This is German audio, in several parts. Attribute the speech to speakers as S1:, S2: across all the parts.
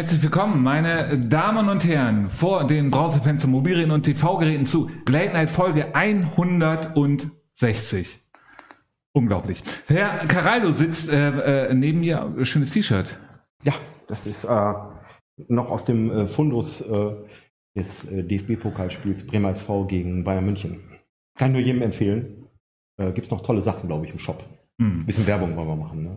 S1: Herzlich willkommen, meine Damen und Herren, vor den Browserfenstern, Mobilgeräten und TV-Geräten zu Late Night Folge 160. Unglaublich. Herr Caraldo sitzt äh, äh, neben mir. Schönes T-Shirt.
S2: Ja, das ist äh, noch aus dem äh, Fundus äh, des äh, DFB-Pokalspiels Bremer SV gegen Bayern München. Kann nur jedem empfehlen. Gibt es noch tolle Sachen, glaube ich, im Shop.
S1: Hm.
S2: bisschen Werbung wollen wir machen. Ne?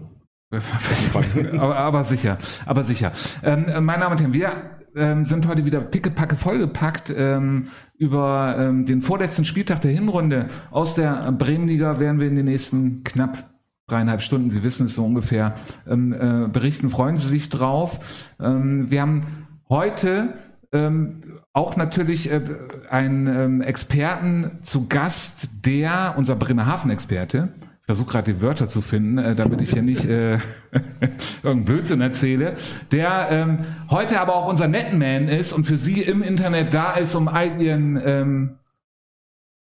S1: aber, aber sicher, aber sicher. Ähm, meine Damen und Herren, wir ähm, sind heute wieder pickepacke vollgepackt ähm, über ähm, den vorletzten Spieltag der Hinrunde aus der Bremenliga werden wir in den nächsten knapp dreieinhalb Stunden, Sie wissen es so ungefähr, ähm, äh, berichten. Freuen Sie sich drauf. Ähm, wir haben heute ähm, auch natürlich äh, einen ähm, Experten zu Gast, der, unser Bremerhaven-Experte, ich versuche gerade die Wörter zu finden, äh, damit ich hier nicht äh, irgendeinen Blödsinn erzähle, der ähm, heute aber auch unser Netman ist und für Sie im Internet da ist, um all Ihren ähm,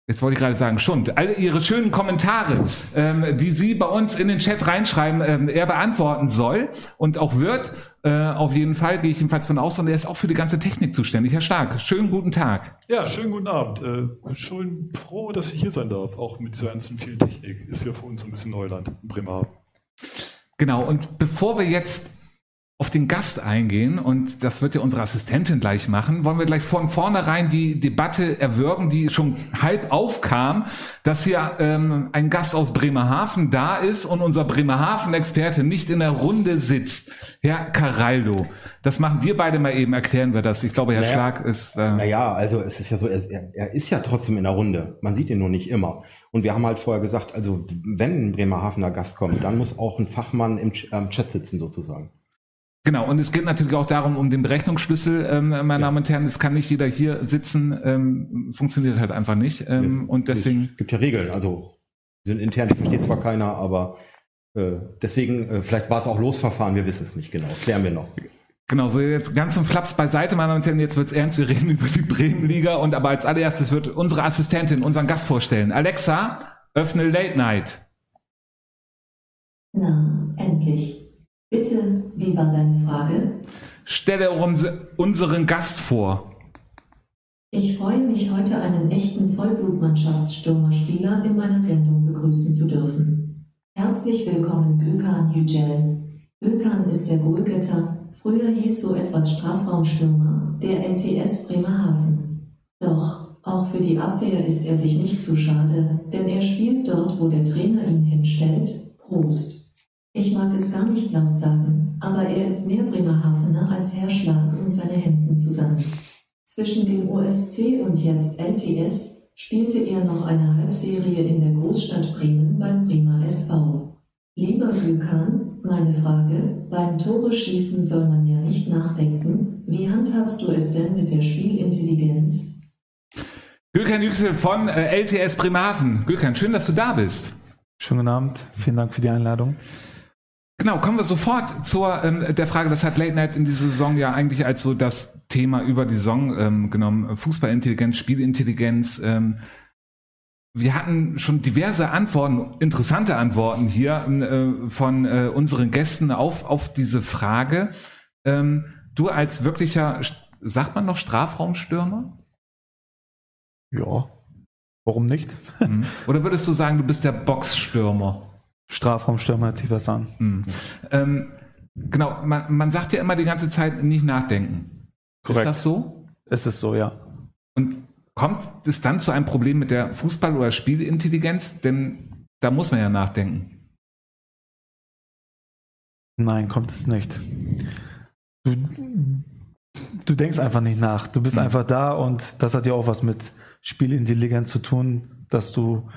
S1: Jetzt wollte ich gerade sagen, Schund. All Ihre schönen Kommentare, ähm, die Sie bei uns in den Chat reinschreiben, ähm, er beantworten soll und auch wird. Äh, auf jeden Fall gehe ich jedenfalls von aus und er ist auch für die ganze Technik zuständig. Herr Stark, schönen guten Tag.
S3: Ja, schönen guten Abend. Äh, schön froh, dass ich hier sein darf, auch mit dieser ganzen vielen Technik. Ist ja für uns ein bisschen Neuland in Bremerhaven.
S1: Genau, und bevor wir jetzt auf den Gast eingehen und das wird ja unsere Assistentin gleich machen, wollen wir gleich von vornherein die Debatte erwürgen, die schon halb aufkam, dass hier ähm, ein Gast aus Bremerhaven da ist und unser Bremerhaven-Experte nicht in der Runde sitzt. Herr Caraldo, das machen wir beide mal eben, erklären wir das. Ich glaube, Herr
S2: Naja.
S1: Schlag ist... Äh,
S2: Naja, also es ist ja so, er, er ist ja trotzdem in der Runde. Man sieht ihn nur nicht immer. Und wir haben halt vorher gesagt, also wenn ein Bremerhavener Gast kommt, dann muss auch ein Fachmann im Ch- Chat sitzen sozusagen.
S1: Genau, und es geht natürlich auch darum, um den Berechnungsschlüssel, ähm, meine
S2: Ja.
S1: Damen und Herren, es kann nicht jeder hier sitzen, ähm, funktioniert halt einfach nicht. Ähm, und deswegen...
S2: Es gibt ja Regeln, also die sind intern, versteht zwar keiner, aber äh, deswegen, äh, vielleicht war es auch Losverfahren, wir wissen es nicht genau. Klären wir noch.
S1: Genau, so jetzt ganz im Flaps beiseite, meine Damen und Herren, jetzt wird's ernst, wir reden über die Bremenliga und aber als allererstes wird unsere Assistentin unseren Gast vorstellen. Alexa, öffne Late Night.
S4: Na, endlich. Bitte, wie war deine Frage?
S1: Stelle uns, unseren Gast vor.
S4: Ich freue mich, heute einen echten Vollblut-Mannschaftsstürmerspieler in meiner Sendung begrüßen zu dürfen. Herzlich willkommen, Gökhan Yücel. Gökhan ist der Goalgetter, früher hieß so etwas Strafraumstürmer, der LTS Bremerhaven. Doch, auch für die Abwehr ist er sich nicht zu schade, denn er spielt dort, wo der Trainer ihn hinstellt. Prost. Ich mag es gar nicht laut sagen, aber er ist mehr Bremerhavener als Herr Schlag und seine Hemden zusammen. Zwischen dem OSC und jetzt LTS spielte er noch eine Halbserie in der Großstadt Bremen beim Bremer SV. Lieber Gökhan, meine Frage, beim Tore schießen soll man ja nicht nachdenken. Wie handhabst du es denn mit der Spielintelligenz?
S1: Gökhan Yüksel von äh, LTS Bremerhaven. Gökhan, schön, dass du da bist.
S5: Schönen guten Abend, vielen Dank für die Einladung.
S1: Genau, kommen wir sofort zur ähm, der Frage, das hat Late Night in dieser Saison ja eigentlich als so das Thema über die Saison ähm, genommen. Fußballintelligenz, Spielintelligenz. Ähm, wir hatten schon diverse Antworten, interessante Antworten hier äh, von äh, unseren Gästen auf, auf diese Frage. Ähm, du als wirklicher, sagt man noch Strafraumstürmer?
S5: Ja, warum nicht?
S1: Mhm. Oder würdest du sagen, du bist der Boxstürmer?
S5: Strafraumstürmer hört sich was an.
S1: Mhm. Ähm, genau, man, man sagt ja immer die ganze Zeit nicht nachdenken.
S5: Korrekt.
S1: Ist das so?
S5: Es ist so, ja.
S1: Und kommt es dann zu einem Problem mit der Fußball- oder Spielintelligenz? Denn da muss man ja nachdenken.
S5: Nein, kommt es nicht. Du, du denkst einfach nicht nach. Du bist
S1: Mhm.
S5: einfach da und das hat ja auch was mit Spielintelligenz zu tun, dass du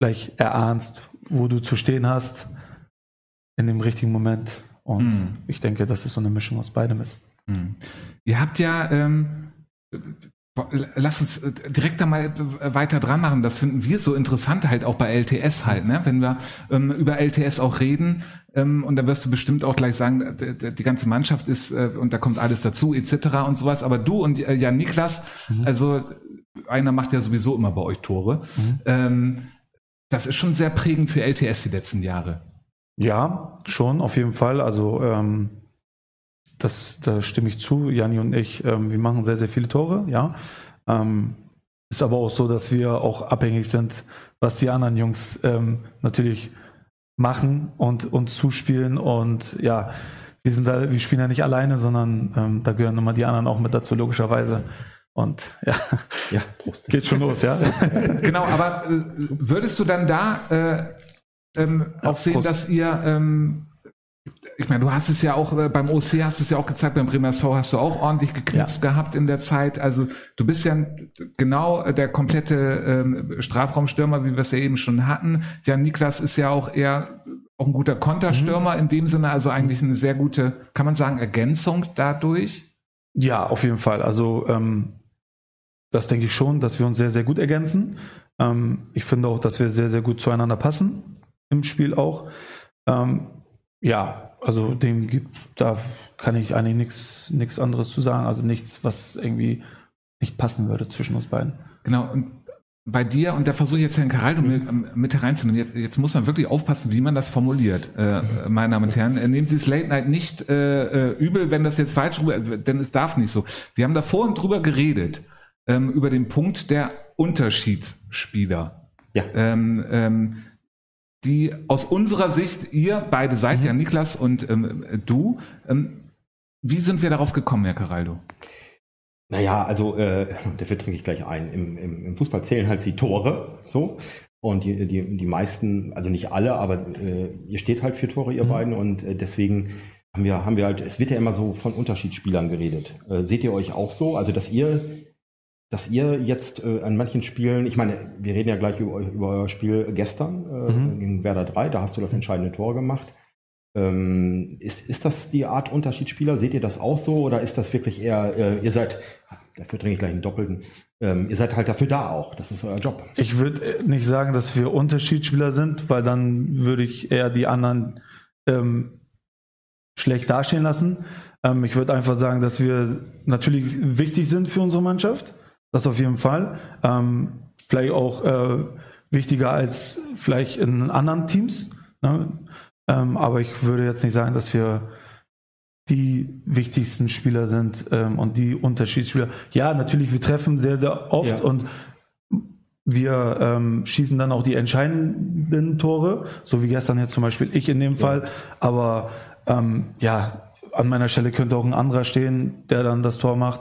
S5: gleich erahnst, wo du zu stehen hast in dem richtigen Moment. Und
S1: Mhm.
S5: ich denke, dass es so eine Mischung aus beidem ist.
S1: Mhm. Ihr habt ja, ähm, lass uns äh, direkt da mal äh, weiter dran machen. Das finden wir so interessant halt auch bei LTS halt, ne? Wenn wir ähm, über LTS auch reden, ähm, und da wirst du bestimmt auch gleich sagen, äh, die ganze Mannschaft ist äh, und da kommt alles dazu etc. und sowas. Aber du und äh, Jan Niklas,
S5: Mhm.
S1: also einer macht ja sowieso immer bei euch Tore.
S5: Mhm.
S1: Ähm, das ist schon sehr prägend für LTS die letzten Jahre.
S5: Ja, schon, auf jeden Fall. Also ähm, das, da stimme ich zu. Janni und ich, ähm, wir machen sehr, sehr viele Tore, ja. Ähm, ist aber auch so, dass wir auch abhängig sind, was die anderen Jungs ähm, natürlich machen und uns zuspielen. Und ja, wir sind da, wir spielen ja nicht alleine, sondern ähm, da gehören immer die anderen auch mit dazu, logischerweise. Und ja,
S2: Ja, Prost.
S5: geht schon los, ja.
S1: Genau, aber äh, würdest du dann da äh, ähm, auch sehen,
S5: Prost.
S1: dass ihr, ähm, ich meine, du hast es ja auch äh, beim OC hast du es ja auch gezeigt, beim Bremer SV hast du auch ordentlich geknipst gehabt in der Zeit. Also du bist ja genau der komplette ähm, Strafraumstürmer, wie wir es ja eben schon hatten. Ja, Niklas ist ja auch eher auch ein guter Konterstürmer in dem Sinne, also eigentlich eine sehr gute, kann man sagen, Ergänzung dadurch.
S5: Ja, auf jeden Fall. Also ähm, das denke ich schon, dass wir uns sehr, sehr gut ergänzen. Ähm, ich finde auch, dass wir sehr, sehr gut zueinander passen im Spiel auch. Ähm, ja, also dem gibt, da kann ich eigentlich nichts anderes zu sagen. Also nichts, was irgendwie nicht passen würde zwischen uns beiden.
S1: Genau, und bei dir, und da versuche ich jetzt Herrn Caraldo mit, mit hereinzunehmen, jetzt, jetzt muss man wirklich aufpassen, wie man das formuliert, äh, meine Damen und Herren. Äh, Nehmen Sie es Late Night nicht äh, äh, übel, wenn das jetzt falsch rüber, denn es darf nicht so. Wir haben davor und drüber geredet, ähm, über den Punkt der Unterschiedsspieler.
S2: Ja.
S1: Ähm, ähm, die aus unserer Sicht, ihr beide seid ja Niklas und ähm, du, ähm, wie sind wir darauf gekommen, Herr Caraldo?
S2: Naja, also äh, dafür trinke ich gleich ein. Im, im, Im Fußball zählen halt die Tore so. Und die, die, die meisten, also nicht alle, aber äh, ihr steht halt für Tore, ihr
S5: Mhm.
S2: beiden. Und äh, deswegen haben wir, haben wir halt, es wird ja immer so von Unterschiedsspielern geredet. Äh, seht ihr euch auch so? Also, dass ihr, dass ihr jetzt äh, an manchen Spielen, ich meine, wir reden ja gleich über, über euer Spiel gestern äh,
S5: Mhm.
S2: gegen Werder 3, da hast du das entscheidende Tor gemacht. Ähm, ist, ist das die Art Unterschiedsspieler? Seht ihr das auch so? Oder ist das wirklich eher, äh, ihr seid, dafür trinke ich gleich einen Doppelten, ähm, ihr seid halt dafür da auch. Das ist euer Job.
S5: Ich würde äh, nicht sagen, dass wir Unterschiedsspieler sind, weil dann würde ich eher die anderen ähm, schlecht dastehen lassen. Ähm, ich würde einfach sagen, dass wir natürlich wichtig sind für unsere Mannschaft. Das auf jeden Fall. Ähm, vielleicht auch äh, wichtiger als vielleicht in anderen Teams. Ne? Ähm, aber ich würde jetzt nicht sagen, dass wir die wichtigsten Spieler sind ähm, und die Unterschiedsspieler. Ja, natürlich, wir treffen sehr, sehr oft
S2: Ja.
S5: und wir ähm, schießen dann auch die entscheidenden Tore, so wie gestern jetzt zum Beispiel ich in dem Fall. Aber ähm, ja, an meiner Stelle könnte auch ein anderer stehen, der dann das Tor macht.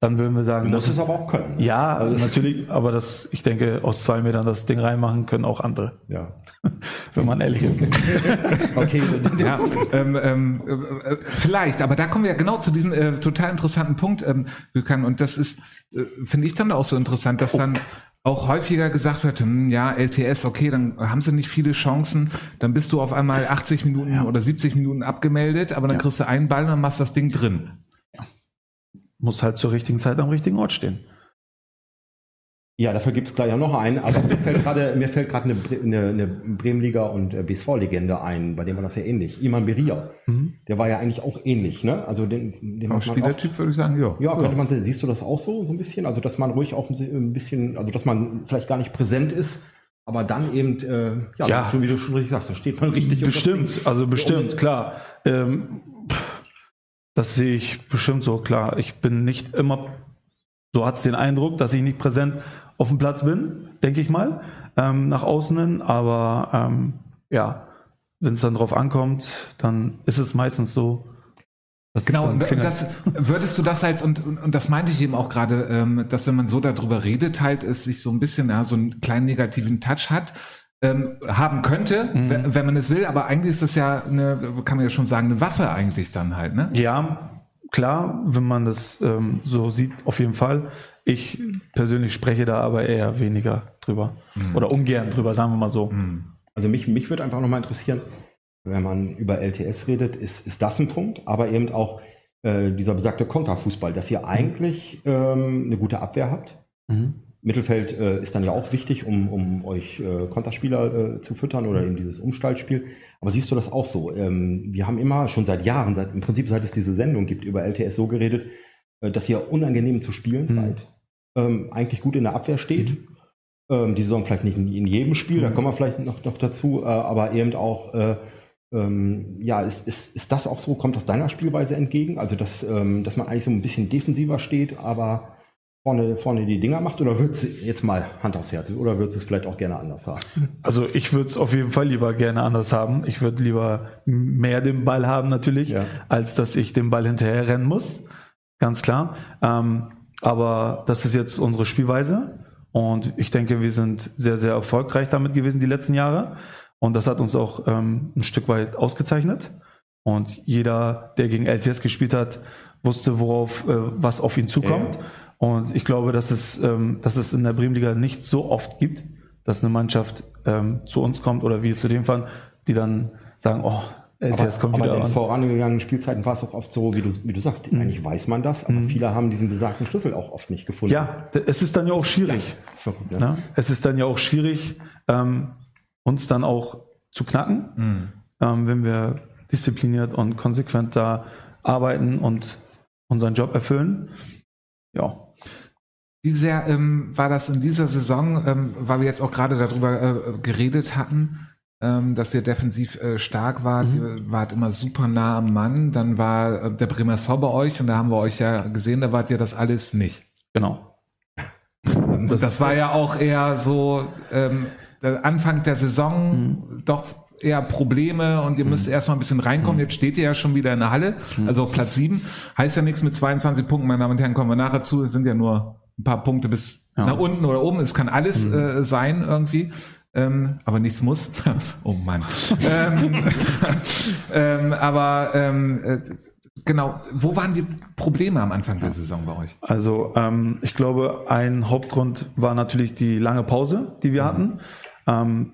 S5: Dann würden wir sagen, das
S2: es
S5: ist,
S2: aber auch können.
S5: ja,
S2: Also-
S5: natürlich, aber das, ich denke, aus zwei Metern das Ding reinmachen können auch andere,
S2: Ja.
S5: wenn man ehrlich ist.
S2: Okay,
S1: Ja, ähm, ähm, äh, äh, vielleicht, aber da kommen wir ja genau zu diesem äh, total interessanten Punkt, ähm, und das ist, äh, finde ich dann auch so interessant, dass dann auch häufiger gesagt wird, hm, ja, LTS, okay, dann haben sie nicht viele Chancen, dann bist du auf einmal 80 Minuten oder 70 Minuten abgemeldet, aber dann
S5: Ja.
S1: kriegst du einen Ball und dann machst du das Ding drin.
S5: Muss halt zur richtigen Zeit am richtigen Ort stehen.
S2: Ja, dafür gibt es gleich auch noch einen, aber mir fällt gerade mir fällt gerade eine, eine, eine Bremenliga und äh, BSV-Legende ein, bei dem war das ja ähnlich. Iman Beria,
S5: Mhm.
S2: der war ja eigentlich auch ähnlich, ne? Also den, den
S1: Spielertyp würde ich sagen, ja.
S2: ja, könnte man sehen. Siehst du das auch so, so ein bisschen? Also, dass man ruhig auch ein bisschen, also dass man vielleicht gar nicht präsent ist, aber dann eben, äh, ja,
S5: Ja.
S2: schon wie du schon richtig sagst, da steht man richtig.
S5: Bestimmt, also bestimmt, klar. Ähm, das sehe ich bestimmt so, klar. Ich bin nicht immer, so hat es den Eindruck, dass ich nicht präsent auf dem Platz bin, denke ich mal, ähm, nach außen hin. Aber ähm, ja, wenn es dann drauf ankommt, dann ist es meistens so. dass es
S1: Genau, das, würdest du das als, und, und, und das meinte ich eben auch gerade, ähm, dass wenn man so darüber redet, halt, es sich so ein bisschen, ja, so einen kleinen negativen Touch hat, ähm, haben könnte,
S5: Mhm.
S1: wenn, wenn man es will, aber eigentlich ist das ja eine, kann man ja schon sagen, eine Waffe eigentlich dann halt, ne?
S5: Ja, klar, wenn man das ähm, so sieht, auf jeden Fall. Ich persönlich spreche da aber eher weniger drüber. Oder ungern drüber, sagen wir mal so.
S1: Hm.
S2: Also mich, mich würde einfach nochmal interessieren, wenn man über LTS redet, ist, ist das ein Punkt, aber eben auch äh, dieser besagte Konterfußball, dass ihr eigentlich ähm, eine gute Abwehr habt.
S5: Mhm.
S2: Mittelfeld äh, ist dann ja auch wichtig, um, um euch äh, Konterspieler äh, zu füttern oder eben dieses Umstallspiel. Aber siehst du das auch so? Ähm, wir haben immer schon seit Jahren, seit, im Prinzip seit es diese Sendung gibt, über LTS so geredet, äh, dass ihr unangenehm zu spielen
S5: Mhm.
S2: seid, ähm, eigentlich gut in der Abwehr steht. Ähm, die Saison vielleicht nicht in, in jedem Spiel, da
S5: Mhm.
S2: kommen wir vielleicht noch, noch dazu, äh, aber eben auch, äh, Ähm, ja, ist, ist, ist das auch so? Kommt das deiner Spielweise entgegen? Also, dass, ähm, dass man eigentlich so ein bisschen defensiver steht, aber vorne, vorne die Dinger macht? Oder wird es jetzt mal Hand aufs Herz? Oder wird es vielleicht auch gerne anders haben?
S5: Also ich würde es auf jeden Fall lieber gerne anders haben. Ich würde lieber mehr den Ball haben natürlich,
S2: Ja.
S5: als dass ich den Ball hinterher rennen muss. Ganz klar. Ähm, aber das ist jetzt unsere Spielweise. Und ich denke, wir sind sehr, sehr erfolgreich damit gewesen die letzten Jahre. Und das hat uns auch ähm, ein Stück weit ausgezeichnet. Und jeder, der gegen LTS gespielt hat, wusste, worauf, äh, was auf ihn zukommt.
S2: Ja.
S5: Und ich glaube, dass es, ähm, dass es in der Bremenliga nicht so oft gibt, dass eine Mannschaft ähm, zu uns kommt oder wir zu dem fahren, die dann sagen, oh, LTS kommt
S2: aber
S5: wieder
S2: in
S5: an.
S2: vorangegangenen Spielzeiten war es auch oft so, wie du, wie du sagst, eigentlich weiß man das, aber viele haben diesen besagten Schlüssel auch oft nicht gefunden.
S5: Ja, es ist dann ja auch schwierig.
S2: War gut, ja.
S5: Ne? Es ist dann ja auch schwierig, ähm, uns dann auch zu knacken,
S1: Mhm.
S5: ähm, wenn wir diszipliniert und konsequent da arbeiten und unseren Job erfüllen. Ja.
S1: Wie sehr ähm, war das in dieser Saison, ähm, weil wir jetzt auch gerade darüber äh, geredet hatten, ähm, dass ihr defensiv äh, stark wart, ihr wart immer super nah am Mann, dann war äh, der Bremer SV bei euch und da haben wir euch ja gesehen, da wart ihr das alles nicht.
S5: Genau.
S1: Und das, war ja auch eher so ähm, der Anfang der Saison doch eher Probleme und ihr müsst erstmal ein bisschen reinkommen. Jetzt steht ihr ja schon wieder in der Halle, also auf Platz 7. Heißt ja nichts mit 22 Punkten, meine Damen und Herren, kommen wir nachher zu. Es sind ja nur ein paar Punkte bis
S5: Ja.
S1: nach unten oder oben. Es kann alles äh, sein irgendwie. Ähm, aber nichts muss. oh Mann. ähm, ähm, aber ähm, äh, genau, wo waren die Probleme am Anfang der Saison bei euch?
S5: Also ähm, ich glaube, ein Hauptgrund war natürlich die lange Pause, die wir hatten. Ähm,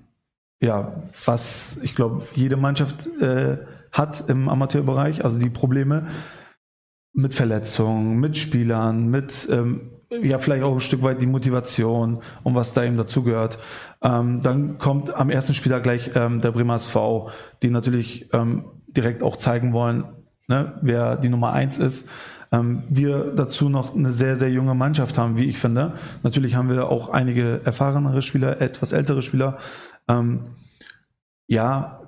S5: ja, was ich glaube, jede Mannschaft äh, hat im Amateurbereich, also die Probleme mit Verletzungen, mit Spielern, mit ähm, ja vielleicht auch ein Stück weit die Motivation und was da eben dazugehört. Ähm, dann kommt am ersten Spieler gleich ähm, der Bremer SV, die natürlich ähm, direkt auch zeigen wollen, ne, wer die Nummer eins ist. Ähm, wir dazu noch eine sehr, sehr junge Mannschaft haben, wie ich finde. Natürlich haben wir auch einige erfahrenere Spieler, etwas ältere Spieler. Ähm, ja,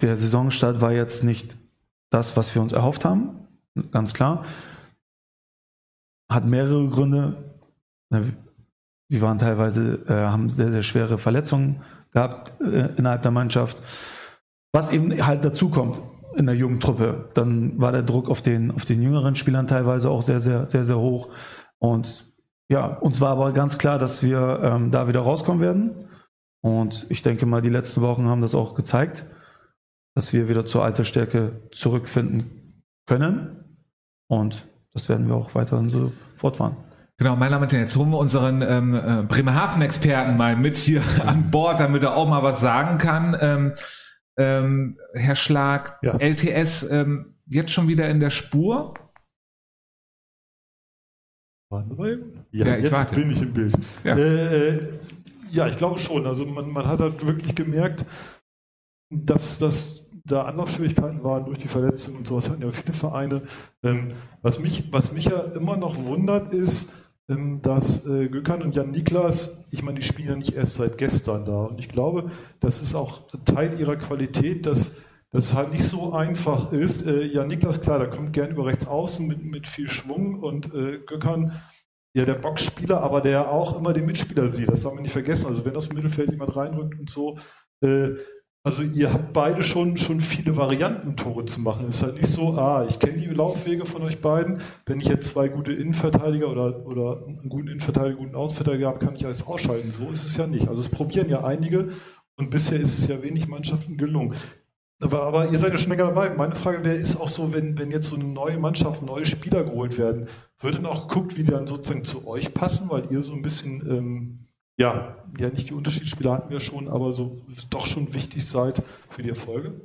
S5: der Saisonstart war jetzt nicht das, was wir uns erhofft haben, ganz klar. Hat mehrere Gründe. Sie waren teilweise, äh, haben sehr, sehr schwere Verletzungen gehabt äh, innerhalb der Mannschaft. Was eben halt dazu kommt in der jungen Truppe, dann war der Druck auf den, auf den jüngeren Spielern teilweise auch sehr, sehr, sehr, sehr hoch. Und ja, uns war aber ganz klar, dass wir ähm, da wieder rauskommen werden. Und ich denke mal, die letzten Wochen haben das auch gezeigt, dass wir wieder zur alter Stärke zurückfinden können. Und das werden wir auch weiterhin so fortfahren.
S1: Genau, meine Damen und Herren, jetzt holen wir unseren ähm, äh, Bremerhaven-Experten mal mit hier an Bord, damit er auch mal was sagen kann. Ähm, ähm, Herr Schlag,
S3: Ja.
S1: LTS ähm, jetzt schon wieder in der Spur?
S3: Ja,
S1: Ja, ich
S3: jetzt
S1: warte.
S3: bin ich im Bild.
S1: Ja.
S3: Äh, ja, ich glaube schon. Also man, man hat halt wirklich gemerkt, dass, dass da Anlaufschwierigkeiten waren durch die Verletzungen und sowas hatten ja viele Vereine. Ähm, was, mich, was mich ja immer noch wundert ist, ähm, dass äh, Gökhan und Jan Niklas, ich meine, die spielen ja nicht erst seit gestern da. Und ich glaube, das ist auch Teil ihrer Qualität, dass, dass es halt nicht so einfach ist. Äh, Jan Niklas, klar, der kommt gern über rechts außen mit, mit viel Schwung und äh, Gökhan, ja, der Boxspieler, aber der auch immer den Mitspieler sieht. Das darf man nicht vergessen. Also wenn aus dem Mittelfeld jemand reinrückt und so. Äh, also ihr habt beide schon, schon viele Varianten, Tore zu machen. Es ist halt nicht so, ah, ich kenne die Laufwege von euch beiden. Wenn ich jetzt zwei gute Innenverteidiger oder, oder einen guten Innenverteidiger, einen guten Außenverteidiger habe, kann ich alles ausschalten. So ist es ja nicht. Also es probieren ja einige und bisher ist es ja wenig Mannschaften gelungen. Aber, aber ihr seid ja schon länger dabei. Meine Frage wäre, ist auch so, wenn, wenn jetzt so eine neue Mannschaft, neue Spieler geholt werden, wird dann auch geguckt, wie die dann sozusagen zu euch passen, weil ihr so ein bisschen, ähm, ja, ja, nicht die Unterschiedsspieler hatten wir schon, aber so doch schon wichtig seid für die Erfolge?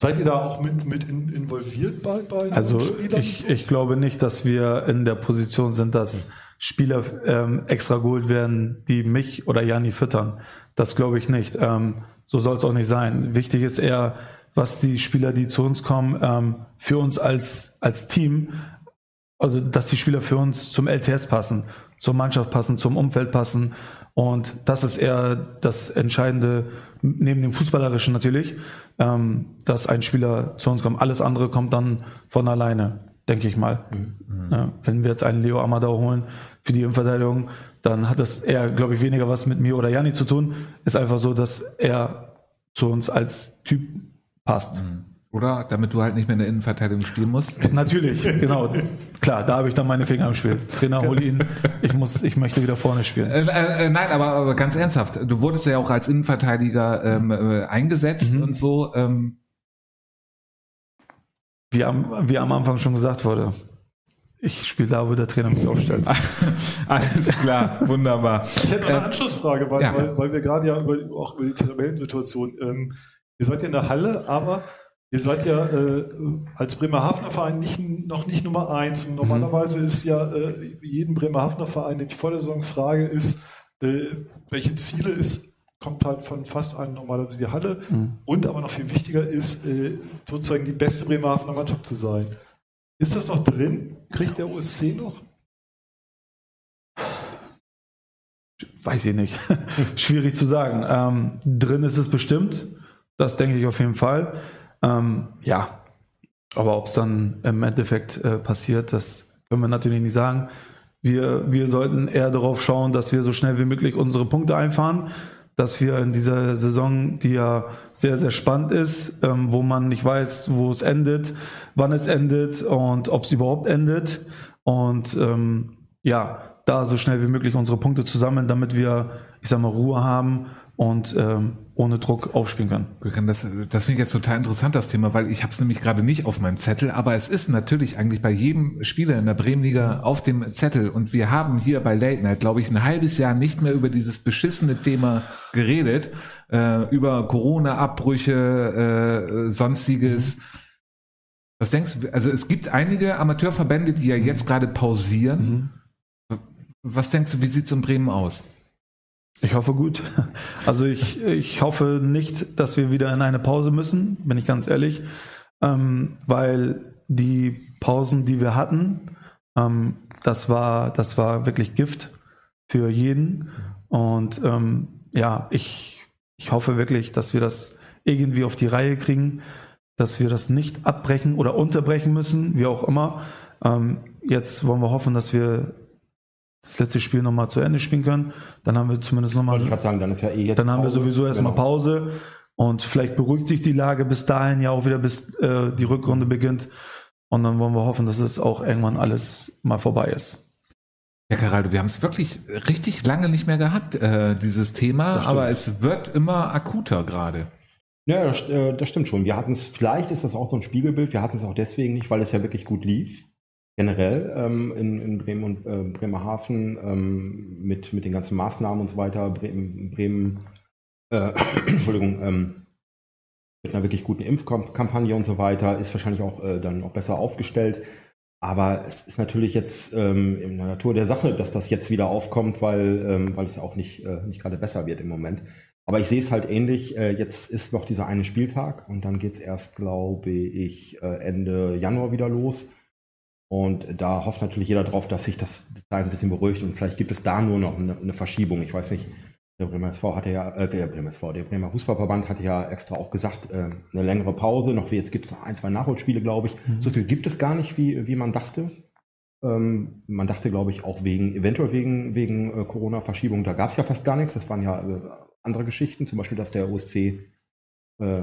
S3: Seid ihr da auch mit, mit in, involviert bei, bei
S5: Also
S3: Spielern?
S5: ich, ich glaube nicht, dass wir in der Position sind, dass Spieler ähm, extra geholt werden, die mich oder Jani füttern. Das glaube ich nicht. Ähm, so soll es auch nicht sein. Wichtig ist eher, was die Spieler, die zu uns kommen, ähm, für uns als, als Team, also dass die Spieler für uns zum LTS passen. Zur Mannschaft passen, zum Umfeld passen. Und das ist eher das Entscheidende, neben dem Fußballerischen natürlich, ähm, dass ein Spieler zu uns kommt. Alles andere kommt dann von alleine, denke ich mal. Mhm. Ja, wenn wir jetzt einen Leo Amador holen für die Innenverteidigung, dann hat das eher, glaube ich, weniger was mit mir oder Janni zu tun. Ist einfach so, dass er zu uns als Typ passt. Mhm.
S1: Oder damit du halt nicht mehr in der Innenverteidigung spielen musst?
S5: Natürlich, genau. Klar, da habe ich dann meine Finger im Spiel. Trainer, hol ihn. Ich muss, ich möchte wieder vorne spielen.
S1: Äh, äh, nein, aber, aber ganz ernsthaft. Du wurdest ja auch als Innenverteidiger ähm, äh, eingesetzt mhm. und so. Ähm.
S5: Wie, am, wie am Anfang schon gesagt wurde. Ich spiele da, wo der Trainer mich aufstellt.
S1: Alles klar, wunderbar.
S3: Ich hätte noch eine äh, Anschlussfrage, weil, ja. weil, weil, wir gerade ja über, auch über die Tabellensituation, ähm, ihr seid ja in der Halle, aber Ihr seid ja äh, als Bremerhavener Verein nicht, noch nicht Nummer eins. Und normalerweise ist ja äh, jeden Bremerhavener Verein, den ich vor der Saison frage, ist, äh, welche Ziele ist, kommt halt von fast allen normalerweise die Halle. Mhm. Und aber noch viel wichtiger ist, äh, sozusagen die beste Bremerhavener Mannschaft zu sein. Ist das noch drin? Kriegt der OSC noch?
S5: Weiß ich nicht. Schwierig zu sagen. Ähm, drin ist es bestimmt. Das denke ich auf jeden Fall. Ähm, ja, aber ob es dann im Endeffekt äh, passiert, das können wir natürlich nicht sagen. Wir, wir sollten eher darauf schauen, dass wir so schnell wie möglich unsere Punkte einfahren, dass wir in dieser Saison, die ja sehr, sehr spannend ist, ähm, wo man nicht weiß, wo es endet, wann es endet und ob es überhaupt endet. Und ähm, ja, da so schnell wie möglich unsere Punkte zusammen, damit wir, ich sag mal, Ruhe haben und ähm, ohne Druck aufspielen können.
S1: Das, das finde ich jetzt total interessant, das Thema, weil ich habe es nämlich gerade nicht auf meinem Zettel, aber es ist natürlich eigentlich bei jedem Spieler in der Bremenliga auf dem Zettel und wir haben hier bei Late Night, glaube ich, ein halbes Jahr nicht mehr über dieses beschissene Thema geredet, äh, über Corona-Abbrüche, äh, sonstiges. Mhm. Was denkst du? Also es gibt einige Amateurverbände, die ja jetzt gerade pausieren. Mhm. Was denkst du, wie sieht's in Bremen aus?
S5: Ich hoffe gut. Also ich, ich hoffe nicht, dass wir wieder in eine Pause müssen, bin ich ganz ehrlich, ähm, weil die Pausen, die wir hatten, ähm, das war, das war wirklich Gift für jeden. Und ähm, ja, ich, ich hoffe wirklich, dass wir das irgendwie auf die Reihe kriegen, dass wir das nicht abbrechen oder unterbrechen müssen, wie auch immer. Ähm, jetzt wollen wir hoffen, dass wir das letzte Spiel nochmal zu Ende spielen können. Dann haben wir zumindest nochmal.
S2: Wollte ich gerade sagen, dann ist ja eh
S5: jetzt. Dann haben wir sowieso erstmal genau. Pause. Und vielleicht beruhigt sich die Lage bis dahin ja auch wieder, bis äh, die Rückrunde beginnt. Und dann wollen wir hoffen, dass es auch irgendwann alles mal vorbei ist.
S1: Ja, Karaldo, wir haben es wirklich richtig lange nicht mehr gehabt, äh, dieses Thema, aber es wird immer akuter gerade.
S2: Ja, das, äh, das stimmt schon. Wir hatten es, vielleicht ist das auch so ein Spiegelbild, wir hatten es auch deswegen nicht, weil es ja wirklich gut lief generell ähm, in, in, Bremen und äh, Bremerhaven ähm, mit, mit den ganzen Maßnahmen und so weiter. Bremen, Bremen äh, Entschuldigung, ähm, mit einer wirklich guten Impfkampagne und so weiter, ist wahrscheinlich auch äh, dann auch besser aufgestellt. Aber es ist natürlich jetzt ähm, in der Natur der Sache, dass das jetzt wieder aufkommt, weil, ähm, weil es ja auch nicht, äh, nicht gerade besser wird im Moment. Aber ich sehe es halt ähnlich. Äh, jetzt ist noch dieser eine Spieltag und dann geht es erst, glaube ich, äh, Ende Januar wieder los. Und da hofft natürlich jeder drauf, dass sich das bis dahin ein bisschen beruhigt und vielleicht gibt es da nur noch eine, eine Verschiebung. Ich weiß nicht, der Bremer SV hatte ja, äh, der Bremer SV, der Bremer Fußballverband hatte ja extra auch gesagt, äh, eine längere Pause. Noch wie jetzt gibt es noch ein, zwei Nachholspiele, glaube ich. Mhm. So viel gibt es gar nicht, wie, wie man dachte. Ähm, man dachte, glaube ich, auch wegen, eventuell wegen, wegen äh, Corona-Verschiebung, da gab es ja fast gar nichts. Das waren ja äh, andere Geschichten, zum Beispiel, dass der OSC äh,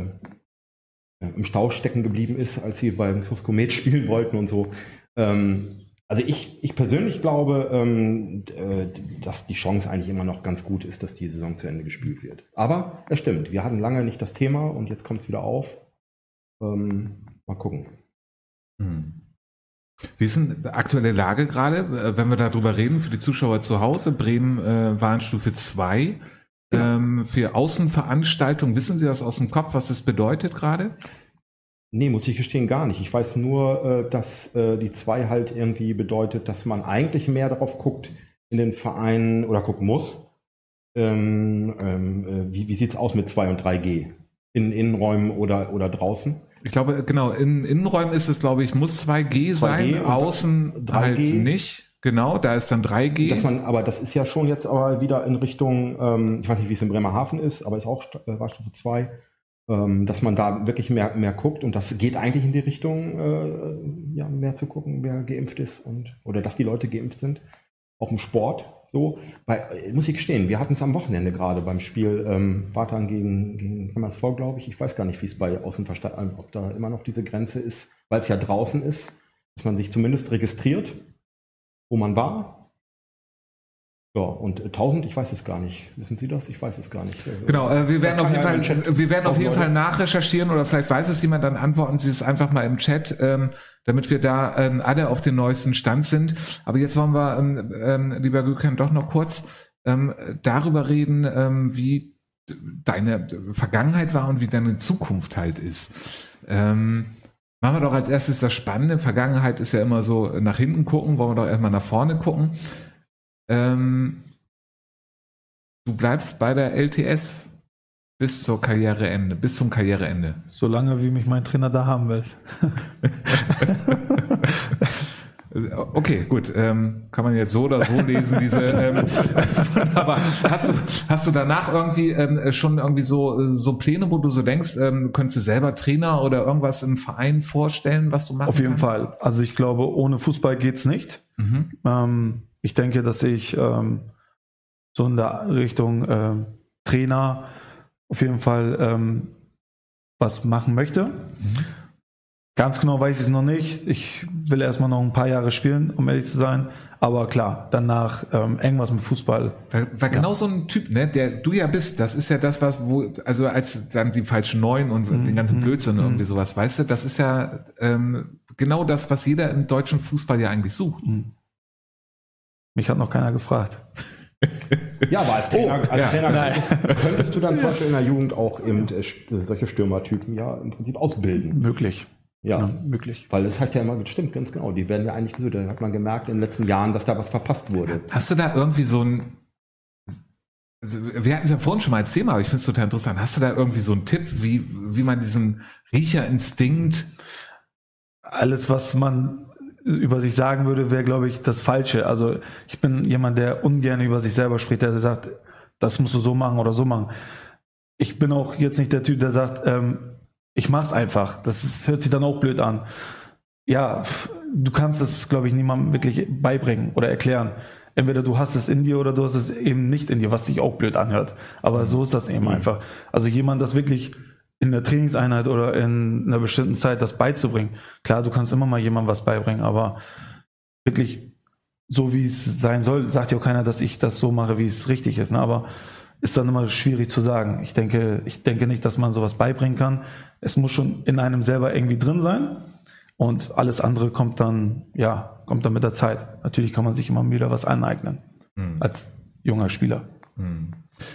S2: im Stau stecken geblieben ist, als sie beim Kurs Komet spielen wollten und so. Ähm, also ich, ich persönlich glaube, ähm, äh, dass die Chance eigentlich immer noch ganz gut ist, dass die Saison zu Ende gespielt wird. Aber es stimmt, wir hatten lange nicht das Thema und jetzt kommt es wieder auf. Ähm, mal gucken.
S1: Hm. Wie ist denn die aktuelle Lage gerade, äh, wenn wir darüber reden, für die Zuschauer zu Hause? Bremen äh, war in Stufe 2. Ja. Ähm, für Außenveranstaltungen, wissen Sie das aus dem Kopf, was das bedeutet gerade?
S2: Nee, muss ich gestehen, gar nicht. Ich weiß nur, äh, dass äh, die 2 halt irgendwie bedeutet, dass man eigentlich mehr darauf guckt in den Vereinen oder gucken muss. Ähm, ähm, äh, wie wie sieht es aus mit 2 und 3G? In Innenräumen oder, oder draußen?
S1: Ich glaube, genau, in Innenräumen ist es, glaube ich, muss 2G, 2G sein, außen 3G, halt nicht. Genau, da ist dann 3G.
S2: Dass man, aber das ist ja schon jetzt aber wieder in Richtung, ähm, ich weiß nicht, wie es in Bremerhaven ist, aber ist auch äh, war Stufe 2, ähm, dass man da wirklich mehr, mehr guckt und das geht eigentlich in die Richtung, äh, ja, mehr zu gucken, wer geimpft ist und oder dass die Leute geimpft sind. Auch im Sport so. Weil, äh, muss ich gestehen, wir hatten es am Wochenende gerade beim Spiel ähm, Bartan gegen, gegen MSV, glaube ich. Ich weiß gar nicht, wie es bei Außenverstand, ob da immer noch diese Grenze ist, weil es ja draußen ist, dass man sich zumindest registriert, wo man war. Ja, und äh, 1000, ich weiß es gar nicht. Wissen Sie das? Ich weiß es gar nicht. Also,
S1: Genau, äh, wir werden auf jeden Fall,
S2: Chat
S1: wir werden auf jeden
S2: Leute-
S1: Fall nachrecherchieren oder vielleicht weiß es jemand, dann antworten Sie es einfach mal im Chat, ähm, damit wir da ähm, alle auf den neuesten Stand sind. Aber jetzt wollen wir, ähm, ähm, lieber Gökhan, doch noch kurz ähm, darüber reden, ähm, wie deine Vergangenheit war und wie deine Zukunft halt ist. Machen wir doch als erstes das Spannende. Vergangenheit ist ja immer so nach hinten gucken, wollen wir doch erstmal nach vorne gucken. Ähm, du bleibst bei der LTS bis zur Karriereende, bis zum Karriereende.
S5: Solange wie mich mein Trainer da haben will.
S1: Okay, gut. Ähm, kann man jetzt so oder so lesen, diese ähm, aber hast du, hast du danach irgendwie ähm, schon irgendwie so, so Pläne, wo du so denkst, ähm, könntest du selber Trainer oder irgendwas im Verein vorstellen, was du machen
S5: Auf jeden
S1: kannst?
S5: Fall. Also ich glaube, ohne Fußball geht's nicht.
S1: Mhm.
S5: Ähm, ich denke, dass ich ähm, so in der Richtung ähm, Trainer auf jeden Fall ähm, was machen möchte. Ganz genau weiß ich es noch nicht. Ich will erstmal noch ein paar Jahre spielen, um ehrlich zu sein. Aber klar, danach ähm, irgendwas mit Fußball.
S1: Weil, weil genau so ein Typ, ne, der du ja bist, das ist ja das, was, wo, also als dann die falschen Neun und den ganzen
S5: mhm,
S1: Blödsinn
S5: mhm.
S1: irgendwie sowas, weißt du, das ist ja ähm, genau das, was jeder im deutschen Fußball ja eigentlich sucht.
S5: Hm. Mich hat noch keiner gefragt.
S2: Ja, aber als Trainer, als
S1: Oh, ja.
S2: Trainer könntest, du dann zum Beispiel in der Jugend auch eben äh, solche Stürmertypen ja im Prinzip ausbilden.
S5: Möglich.
S2: Ja.
S5: Ja, möglich.
S2: Weil das heißt ja immer, stimmt, ganz genau, die werden ja eigentlich gesucht. Da hat man gemerkt in den letzten Jahren, dass da was verpasst wurde.
S1: Hast du da irgendwie so ein, wir hatten es ja vorhin schon mal als Thema, aber ich finde es total interessant. Hast du da irgendwie so einen Tipp, wie, wie man diesen Riecherinstinkt,
S5: alles, was man über sich sagen würde, wäre, glaube ich, das Falsche. Also ich bin jemand, der ungern über sich selber spricht, der sagt, das musst du so machen oder so machen. Ich bin auch jetzt nicht der Typ, der sagt, ähm, ich mach's einfach. Das ist, hört sich dann auch blöd an. Ja, du kannst es, glaube ich, niemandem wirklich beibringen oder erklären. Entweder du hast es in dir oder du hast es eben nicht in dir, was sich auch blöd anhört. Aber so ist das eben einfach. Also jemand, das wirklich in der Trainingseinheit oder in einer bestimmten Zeit das beizubringen. Klar, du kannst immer mal jemandem was beibringen, aber wirklich so, wie es sein soll, sagt ja auch keiner, dass ich das so mache, wie es richtig ist. Ne? Aber ist dann immer schwierig zu sagen. Ich denke, ich denke nicht, dass man sowas beibringen kann. Es muss schon in einem selber irgendwie drin sein. Und alles andere kommt dann, ja, kommt dann mit der Zeit. Natürlich kann man sich immer wieder was aneignen. Als junger Spieler.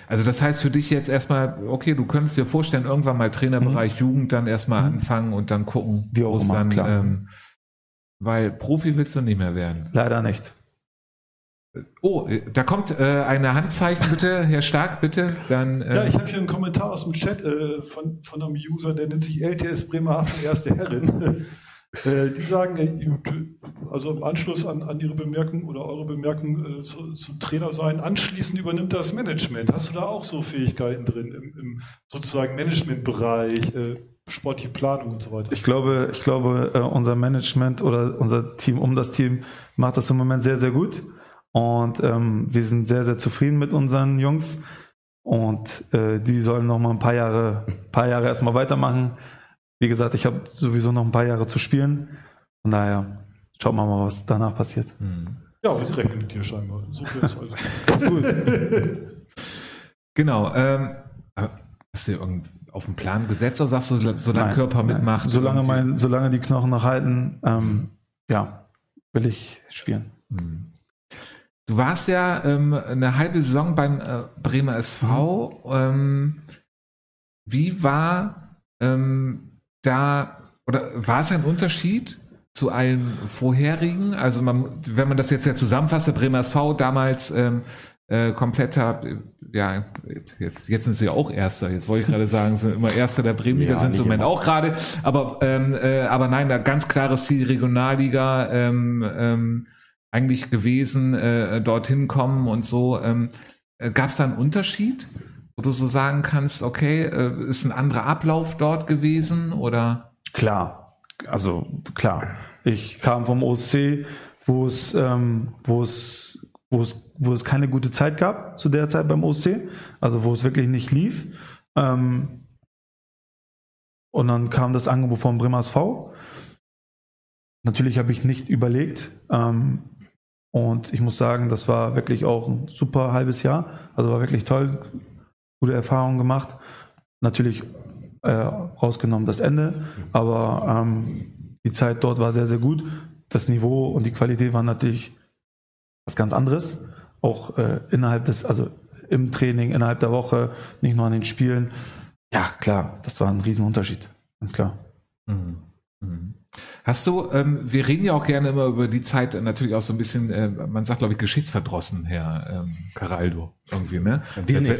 S1: Also das heißt für dich jetzt erstmal, okay, du könntest dir vorstellen, irgendwann mal Trainerbereich Jugend dann erstmal anfangen und dann gucken,
S5: Mhm. Wie auch immer,
S1: dann,
S5: klar.
S1: ähm, weil Profi willst du nicht mehr werden.
S5: Leider nicht.
S1: Oh, da kommt äh, eine Handzeichen, bitte, Herr Stark, bitte. Dann, äh,
S3: Ja, ich habe hier einen Kommentar aus dem Chat äh, von, von einem User, der nennt sich LTS Bremerhaven Erste Herrin. Äh, die sagen, äh, also im Anschluss an, an Ihre Bemerkung oder eure Bemerkung äh, zu, zu Trainer sein, anschließend übernimmt das Management. Hast du da auch so Fähigkeiten drin im, im sozusagen Managementbereich, äh, sportliche Planung und so weiter?
S5: Ich glaube, ich glaube, äh, unser Management oder unser Team um das Team macht das im Moment sehr, sehr gut. Und ähm, wir sind sehr, sehr zufrieden mit unseren Jungs. Und äh, die sollen noch mal ein paar Jahre, paar Jahre erstmal weitermachen. Wie gesagt, ich habe sowieso noch ein paar Jahre zu spielen. Von daher schauen wir mal, was danach passiert.
S3: Ja, wir rechnen mit dir scheinbar. Insofern ist alles.
S5: Ist gut.
S1: Genau. Ähm, aber hast du irgend auf den Plan gesetzt oder sagst du, solange
S5: Nein,
S1: Körper
S5: nein.
S1: mitmacht?
S5: Solange, mein, solange die Knochen noch halten, ähm, ja, will ich spielen.
S1: Hm. Du warst ja ähm, eine halbe Saison beim äh, Bremer SV. Ähm, wie war ähm, da, oder war es ein Unterschied zu allen vorherigen? Also man, wenn man das jetzt ja zusammenfasst, der Bremer SV damals ähm, äh, kompletter, äh, ja, jetzt, jetzt sind sie auch Erster. Jetzt wollte ich gerade sagen, sind immer Erster der Bremenliga,
S2: Ja,
S1: sind sie im Moment
S2: immer.
S1: auch gerade. Aber, ähm, äh, aber nein, da ganz klares Ziel Regionalliga. Ähm, ähm, eigentlich gewesen, äh, dorthin kommen und so. Ähm, äh, Gab es da einen Unterschied, wo du so sagen kannst, okay, äh, ist ein anderer Ablauf dort gewesen oder?
S5: Klar, also klar. Ich kam vom OSC, wo es, ähm, wo es, wo es, wo es keine gute Zeit gab zu der Zeit beim OSC, also wo es wirklich nicht lief. Ähm, und dann kam das Angebot von Bremer SV. Natürlich habe ich nicht überlegt. Ähm, und ich muss sagen, das war wirklich auch ein super halbes Jahr. Also war wirklich toll, gute Erfahrungen gemacht. Natürlich äh, rausgenommen das Ende, aber ähm, die Zeit dort war sehr, sehr gut. Das Niveau und die Qualität waren natürlich was ganz anderes. Auch äh, innerhalb des, also im Training, innerhalb der Woche, nicht nur an den Spielen. Ja, klar, das war ein Riesenunterschied, ganz klar.
S1: Mhm. Mhm. Hast du, ähm, wir reden ja auch gerne immer über die Zeit, natürlich auch so ein bisschen, äh, man sagt, glaube ich, geschichtsverdrossen, Herr ähm, Caraldo, irgendwie, ne?
S2: Wir nicht.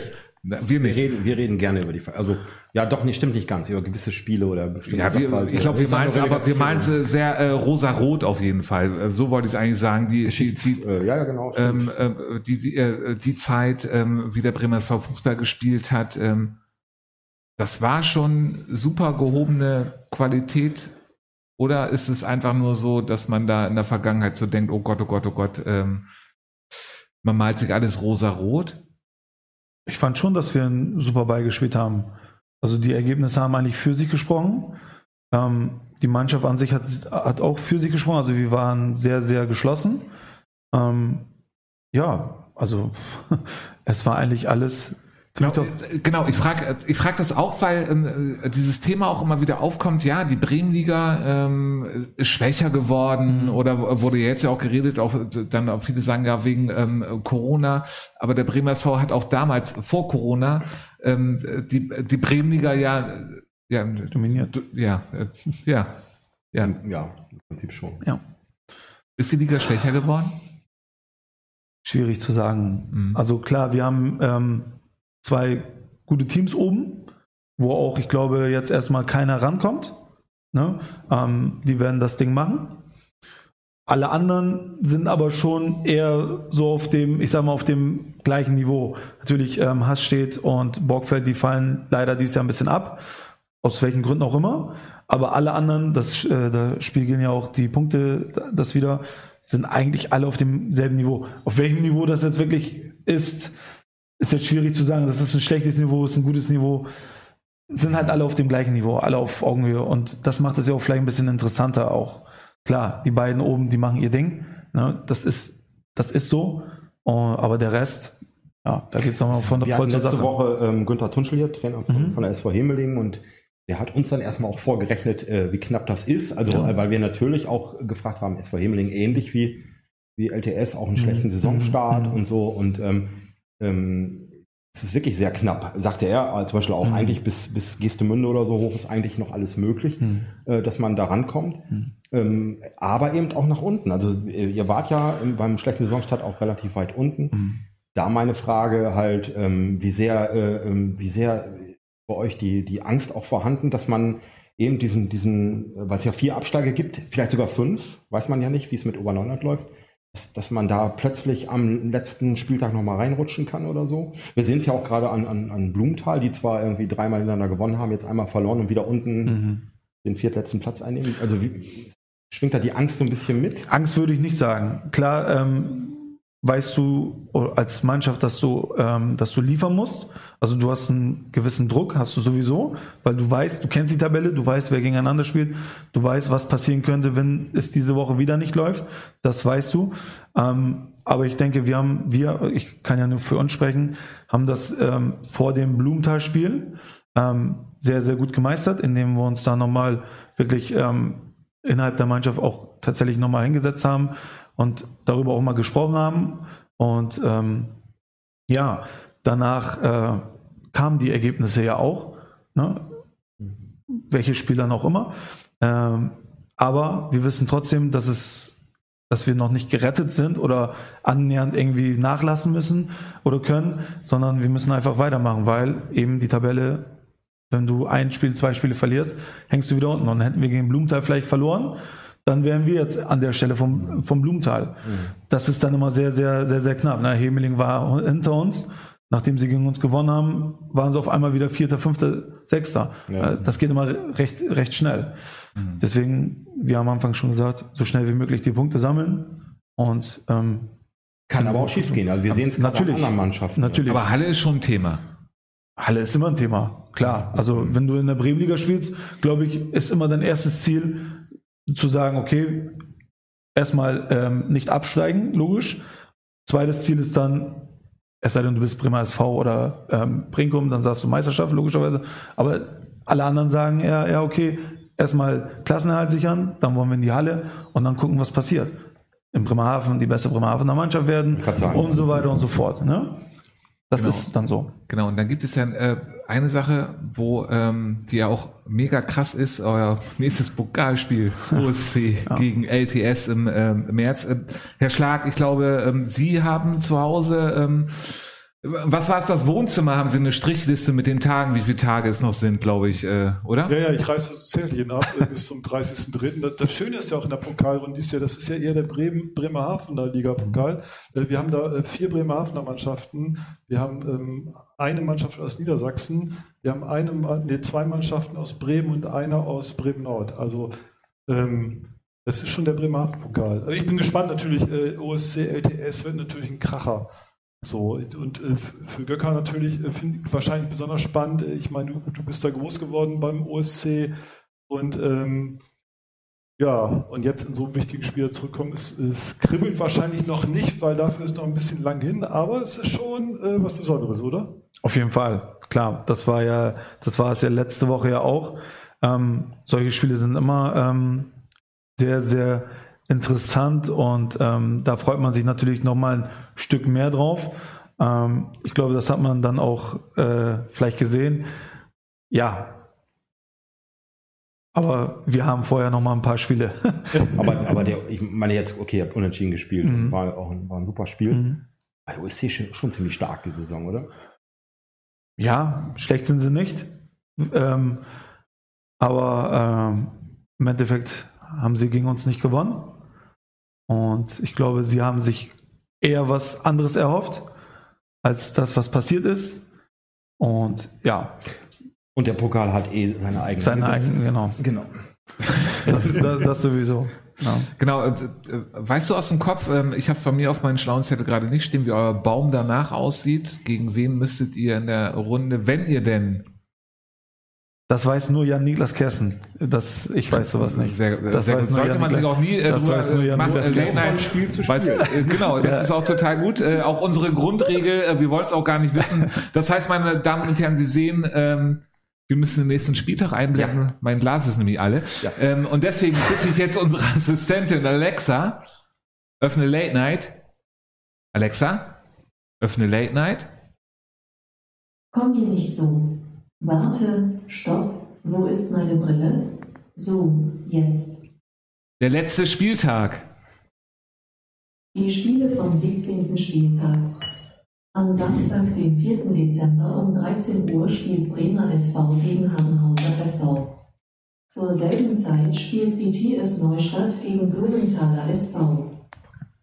S1: Na, wir
S2: Wir
S1: nicht.
S2: reden, wir reden gerne über die, Ver- also ja, doch nicht, stimmt nicht ganz, über gewisse Spiele oder bestimmte
S1: Ja, wir, ich glaube, wir meinen es aber, wir meinen es sehr äh, rosa-rot auf jeden Fall. Äh, So wollte ich es eigentlich sagen. Die, die, die,
S2: Äh, ja, ja, genau.
S1: ähm, äh, die, die, äh, die Zeit, ähm, wie der Bremer SV Fußball gespielt hat, ähm, das war schon super gehobene Qualität. Oder ist es einfach nur so, dass man da in der Vergangenheit so denkt, oh Gott, oh Gott, oh Gott, ähm, man malt sich alles rosa-rot?
S5: Ich fand schon, dass wir einen super Ball gespielt haben. Also die Ergebnisse haben eigentlich für sich gesprochen. Ähm, die Mannschaft an sich hat, hat auch für sich gesprochen. Also wir waren sehr, sehr geschlossen. Ähm, ja, also es war eigentlich alles
S1: Genau,
S5: tipptopp.
S1: äh, genau ich frage ich frag das auch, weil ähm, äh, dieses Thema auch immer wieder aufkommt, ja, die Bremenliga ähm, ist schwächer geworden
S5: Mhm.
S1: oder wurde jetzt ja auch geredet, auch dann auch viele sagen ja wegen ähm, Corona, aber der Bremer SV hat auch damals vor Corona ähm, die, die Bremenliga ja, äh, ja,
S5: dominiert.
S1: ja, äh, ja, ja.
S2: ja, im Prinzip schon.
S5: Ja,
S1: Ist die Liga schwächer geworden?
S5: schwierig zu sagen.
S1: Mhm.
S5: Also klar, wir haben ähm, zwei gute Teams oben, wo auch, ich glaube, jetzt erstmal keiner rankommt. Ne? Ähm, die werden das Ding machen. Alle anderen sind aber schon eher so auf dem, ich sag mal, auf dem gleichen Niveau. Natürlich ähm, Hass und Borgfeld, die fallen leider dieses Jahr ein bisschen ab. Aus welchen Gründen auch immer. Aber alle anderen, das, äh, da spiegeln ja auch die Punkte das wieder, sind eigentlich alle auf demselben Niveau. Auf welchem Niveau das jetzt wirklich ist, ist jetzt schwierig zu sagen. Das ist ein schlechtes Niveau, ist ein gutes Niveau. Sind halt alle auf dem gleichen Niveau, alle auf Augenhöhe. Und das macht es ja auch vielleicht ein bisschen interessanter auch. Klar, die beiden oben, die machen ihr Ding. Ne? Das ist, das ist so. Uh, aber der Rest, ja, da geht es nochmal von der
S2: Wir
S5: voll zur
S2: letzte
S5: Sache.
S2: Woche ähm, Günther Tunschel hier, Trainer von,
S5: Mhm.
S2: von der SV Hemeling und der hat uns dann erstmal auch vorgerechnet, äh, wie knapp das ist. Also,
S5: Ja.
S2: äh, weil wir natürlich auch gefragt haben, SV Hemeling ähnlich wie, wie LTS, auch einen
S5: Mhm.
S2: schlechten Saisonstart
S5: Mhm.
S2: und so. Und ähm, ähm, es ist wirklich sehr knapp, sagte er. Also zum Beispiel auch
S5: Mhm.
S2: eigentlich bis, bis Gestemünde oder so hoch ist eigentlich noch alles möglich,
S5: Hm.
S2: äh, dass man da rankommt.
S5: Mhm.
S2: Ähm, aber eben auch nach unten. Also äh, ihr wart ja im- beim schlechten Saisonstart auch relativ weit unten.
S5: Hm.
S2: Da meine Frage halt, ähm, wie sehr, äh, ähm, wie sehr bei euch die, die Angst auch vorhanden, dass man eben diesen, diesen, äh, weil es ja vier Absteige gibt, vielleicht sogar fünf, weiß man ja nicht, wie es mit Oberneunert läuft, dass, dass man da plötzlich am letzten Spieltag nochmal reinrutschen kann oder so. Wir sehen es ja auch gerade an, an, an Blumenthal, die zwar irgendwie dreimal hintereinander gewonnen haben, jetzt einmal verloren und wieder unten
S5: Mhm.
S2: den viertletzten Platz einnehmen. Also wie, schwingt da die Angst so ein bisschen mit?
S5: Angst würde ich nicht sagen. Klar, ähm, weißt du als Mannschaft, dass du, ähm, dass du liefern musst. Also du hast einen gewissen Druck, hast du sowieso, weil du weißt, du kennst die Tabelle, du weißt, wer gegeneinander spielt, du weißt, was passieren könnte, wenn es diese Woche wieder nicht läuft. Das weißt du. Ähm, aber ich denke, wir haben, wir, ich kann ja nur für uns sprechen, haben das ähm, vor dem Blumenthal-Spiel ähm, sehr, sehr gut gemeistert, indem wir uns da nochmal wirklich ähm, innerhalb der Mannschaft auch tatsächlich nochmal hingesetzt haben und darüber auch mal gesprochen haben. Und ähm, ja, danach äh, kamen die Ergebnisse ja auch, ne? welche Spieler noch immer. Ähm, aber wir wissen trotzdem, dass es dass wir noch nicht gerettet sind oder annähernd irgendwie nachlassen müssen oder können, sondern wir müssen einfach weitermachen, weil eben die Tabelle, wenn du ein Spiel, zwei Spiele verlierst, hängst du wieder unten. Und hätten wir gegen Blumenthal vielleicht verloren, dann wären wir jetzt an der Stelle vom, vom Blumenthal. Das ist dann immer sehr, sehr, sehr, sehr knapp. Na, Hemeling war hinter uns. Nachdem sie gegen uns gewonnen haben, waren sie auf einmal wieder Vierter, Fünfter, Sechster.
S2: Ja.
S5: Äh, Das geht immer recht, recht schnell. Deswegen, wir haben am Anfang schon gesagt, so schnell wie möglich die Punkte sammeln. Und ähm,
S2: Kann aber auch schief gehen. Also wir sehen es
S5: Natürlich.
S2: anderen Mannschaften.
S5: natürlich.
S1: Aber Halle ist schon ein Thema.
S5: Halle ist immer ein Thema, klar. Also wenn du in der Bremenliga spielst, glaube ich, ist immer dein erstes Ziel zu sagen, okay, erstmal ähm, nicht absteigen, logisch. Zweites Ziel ist dann, es sei denn, du bist Bremer SV oder ähm, Brinkum, dann sagst du Meisterschaft, logischerweise. Aber alle anderen sagen, ja, ja, okay, erstmal Klassenerhalt sichern, dann wollen wir in die Halle und dann gucken, was passiert. In Bremerhaven die beste Bremerhavener Mannschaft werden und so weiter und so fort. Ne? Das
S1: Genau.
S5: ist dann so.
S1: Genau, und dann gibt es ja äh, eine Sache, wo ähm, die ja auch mega krass ist, euer nächstes Pokalspiel, OSC gegen LTS im ähm, März. Äh, Herr Schlag, ich glaube, ähm, Sie haben zu Hause, ähm, was war es, das Wohnzimmer? Haben Sie eine Strichliste mit den Tagen, wie viele Tage es noch sind, glaube ich, äh, oder?
S3: Ja, ja, ich reiße das Zählchen ab äh, bis zum 30.03. Das, Schöne ist ja auch in der Pokalrunde dieses Jahr, das ist ja eher der Bremen, Bremerhavener Liga-Pokal. Äh, Wir haben da äh, vier Bremerhavener Mannschaften. Wir haben ähm, eine Mannschaft aus Niedersachsen. Wir haben eine, nee, zwei Mannschaften aus Bremen und eine aus Bremen-Nord. Also ähm, das ist schon der Bremerhaven-Pokal. Also ich bin gespannt natürlich, äh, OSC, LTS wird natürlich ein Kracher. So, und äh, für Göcker natürlich äh, finde ich wahrscheinlich besonders spannend. Ich meine, du, du bist da groß geworden beim OSC und ähm, ja, und jetzt in so einem wichtigen Spiel zurückkommen, es, es kribbelt wahrscheinlich noch nicht, weil dafür ist noch ein bisschen lang hin, aber es ist schon äh, was Besonderes, oder?
S5: Auf jeden Fall, klar. Das war ja, das war es ja letzte Woche ja auch. Ähm, solche Spiele sind immer ähm, sehr, sehr interessant und ähm, da freut man sich natürlich noch mal ein Stück mehr drauf. Ähm, ich glaube, das hat man dann auch äh, vielleicht gesehen. Ja. Aber wir haben vorher noch mal ein paar Spiele.
S2: Aber, aber der, ich meine jetzt, okay, ihr habt unentschieden gespielt.
S5: Mhm.
S2: War auch ein, war ein super Spiel.
S5: Mhm.
S2: Also OSC schon, schon ziemlich stark die Saison, oder?
S5: Ja, schlecht sind sie nicht. Ähm, aber ähm, im Endeffekt haben sie gegen uns nicht gewonnen. Und ich glaube, sie haben sich eher was anderes erhofft, als das, was passiert ist. Und ja,
S2: Und der Pokal hat eh seine eigene.
S5: seine eigenen, genau.
S2: Genau.
S5: Das, das, das sowieso. Ja.
S1: Genau, äh, weißt du aus dem Kopf, ähm, ich habe es bei mir auf meinen schlauen Zettel gerade nicht stehen, wie euer Baum danach aussieht. Gegen wen müsstet ihr in der Runde, wenn ihr denn
S5: Das weiß nur Jan Niklas Kersten. Das, ich weiß sowas nicht.
S1: Sehr,
S5: Das
S1: sehr
S5: weiß
S1: gut.
S5: nur
S1: Sollte
S5: Jan
S1: man sich
S5: Niklas-
S1: auch nie äh,
S5: das
S1: drüber
S5: weiß nur
S1: äh,
S5: Jan
S1: machen.
S5: Niklas
S1: Äh,
S2: Von Spiel zu Spiel.
S1: äh, genau, das ist auch total gut. Äh, auch unsere Grundregel, äh, wir wollen es auch gar nicht wissen. Das heißt, meine Damen und Herren, Sie sehen, ähm, wir müssen den nächsten Spieltag einblenden. Mein Glas ist nämlich alle.
S2: Ja.
S1: Ähm, und deswegen bitte ich jetzt unsere Assistentin Alexa, öffne Late Night. Alexa, öffne Late Night.
S4: Komm mir nicht so. Warte, stopp, wo ist meine Brille? So, jetzt.
S1: Der letzte Spieltag.
S4: Die Spiele vom 17. Spieltag. Am Samstag, den 4. Dezember um 13 Uhr spielt Bremer SV gegen Habenhauser FV. Zur selben Zeit spielt BTS Neustadt gegen Blumenthaler SV.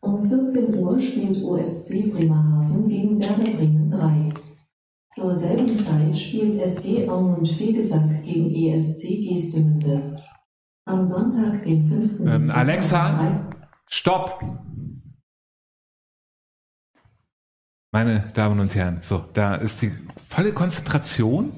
S4: Um 14 Uhr spielt OSC Bremerhaven gegen Werder Bremen 3. Zur selben Zeit spielt SG Aumund Fegesack gegen ESC Geestemünde. Am Sonntag, den 5.
S1: Ähm,
S4: Dezember
S1: Alexa?
S4: 13
S1: Stopp! Meine Damen und Herren, so, da ist die volle Konzentration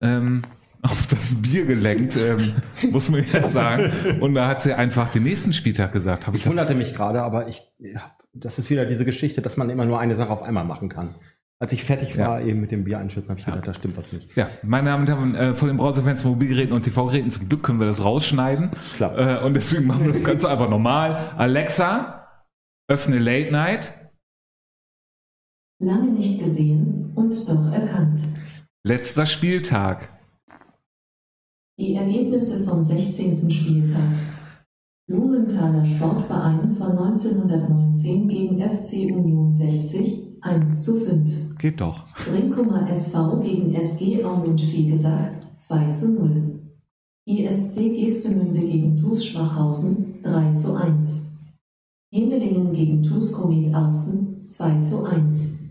S1: ähm, auf das Bier gelenkt, ähm, muss man jetzt sagen. Und da hat sie einfach den nächsten Spieltag gesagt. Ich
S2: Ich wunderte mich gerade, aber ich, ja, das ist wieder diese Geschichte, dass man immer nur eine Sache auf einmal machen kann. Als ich fertig war, eben mit dem Bier einschütten, habe ich gedacht, da stimmt was nicht.
S1: ja, meine Damen und Herren, äh, von den Browserfans, Mobilgeräten und TV-Geräten, zum Glück können wir das rausschneiden.
S2: Klar.
S1: Äh, und deswegen machen wir das Ganze einfach normal. Alexa, öffne Late Night.
S4: Lange nicht gesehen und doch erkannt.
S1: Letzter Spieltag.
S4: Die Ergebnisse vom 16. Spieltag. Blumenthaler Sportverein von 1919 gegen FC Union 60 1 zu 5.
S1: Geht doch.
S4: Brinkumer SV gegen SG Aumund Fegesack 2 zu 0. ESC Gestemünde gegen TuS Schwachhausen 3 zu 1. Hemelingen gegen Tuskomit Arsten 2 zu 1.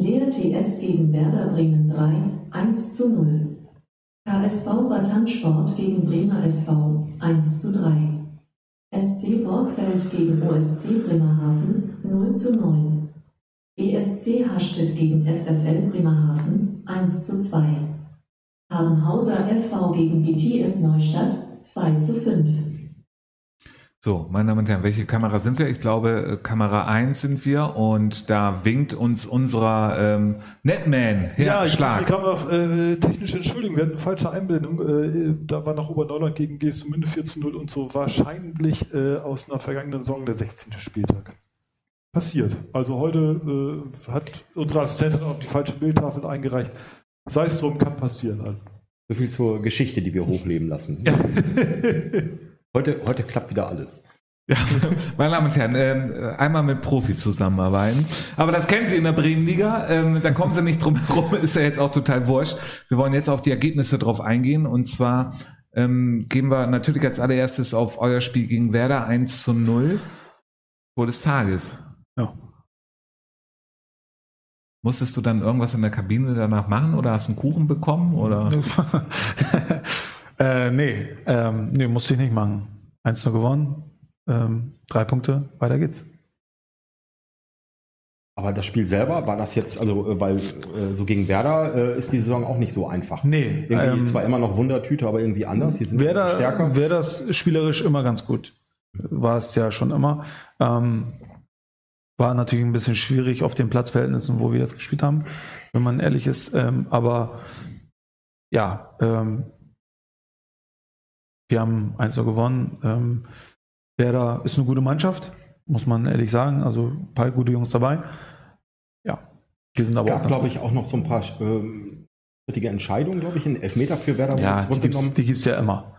S4: Leer TS gegen Werder Bremen 3, 1 zu 0. KSV Batansport gegen Bremer SV 1 zu 3. SC Borgfeld gegen OSC Bremerhaven 0 zu 9. BSC Hastedt gegen SFL Bremerhaven 1 zu 2. Harmhauser FV gegen BTS Neustadt 2 zu 5.
S1: So, meine Damen und Herren, welche Kamera sind wir? Ich glaube, äh, Kamera 1 sind wir und da winkt uns unserer ähm, Netman.
S3: Ja, ich muss
S1: Schlag.
S3: die Kamera äh, technisch entschuldigen. Wir hatten eine falsche Einblendung. Äh, da war nach Oberneuland gegen GSU Münde 4 zu 0 und so. Wahrscheinlich äh, aus einer vergangenen Saison der 16. Spieltag. Passiert. Also heute äh, hat unsere Assistentin auch die falsche Bildtafel eingereicht. Sei es drum, kann passieren. Also.
S2: So viel zur Geschichte, die wir hochleben lassen. Heute, heute klappt wieder alles.
S1: Ja, meine Damen und Herren, ähm, einmal mit Profis zusammenarbeiten. Aber das kennen Sie in der Bremenliga. Ähm, da kommen Sie nicht drum herum, ist ja jetzt auch total wurscht. Wir wollen jetzt auf die Ergebnisse drauf eingehen. Und zwar ähm, gehen wir natürlich als allererstes auf euer Spiel gegen Werder 1 zu 0. Tor des Tages.
S5: Ja.
S1: Musstest du dann irgendwas in der Kabine danach machen oder hast du einen Kuchen bekommen? Oder?
S5: äh, nee, ähm, nee, musste ich nicht machen. 1-0 gewonnen, ähm, drei Punkte, weiter geht's.
S2: Aber das Spiel selber war das jetzt, also äh, weil äh, so gegen Werder äh, ist die Saison auch nicht so einfach.
S5: Nee,
S2: Irgendwie
S5: ähm,
S2: zwar immer noch Wundertüte, aber irgendwie anders. Die sind
S5: Wäre
S2: stärker.
S5: wär das spielerisch immer ganz gut. War es ja schon immer. Ähm, war natürlich ein bisschen schwierig auf den Platzverhältnissen, wo wir jetzt gespielt haben, wenn man ehrlich ist. Ähm, aber ja, ähm, wir haben 1 gewonnen. Ähm, Werder ist eine gute Mannschaft, muss man ehrlich sagen. Also ein paar gute Jungs dabei. Ja, wir sind
S2: Es
S5: aber
S2: gab, glaube ich, auch noch so ein paar ähm, richtige Entscheidungen, glaube ich, in Elfmeter für Werder.
S5: Ja, die die gibt's ja immer.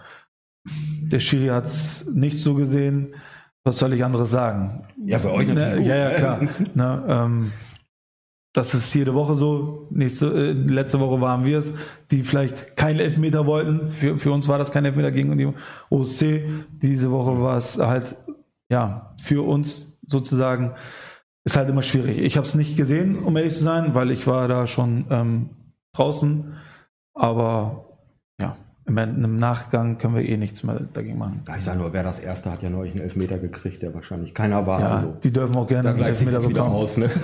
S5: Der Schiri hat es nicht so gesehen. Was soll ich anderes sagen?
S2: Ja, für euch
S5: Ne,
S2: natürlich.
S5: ja, ja,
S2: gut,
S5: klar.
S2: ne?
S5: ne, ähm, das ist jede Woche so. Nächste, äh, letzte Woche waren wir es, die vielleicht keinen Elfmeter wollten. Für, für uns war das kein Elfmeter gegen die OSC. Diese Woche war es halt, ja, für uns sozusagen, ist halt immer schwierig. Ich habe es nicht gesehen, um ehrlich zu sein, weil ich war da schon ähm, draußen. Aber im, im Nachgang können wir eh nichts mehr dagegen machen.
S2: Ja, ich sage nur, wer das Erste hat ja neulich einen Elfmeter gekriegt, der wahrscheinlich keiner war.
S5: Ja,
S2: also,
S5: die dürfen auch gerne einen Elfmeter bekommen.
S2: aus. Ne?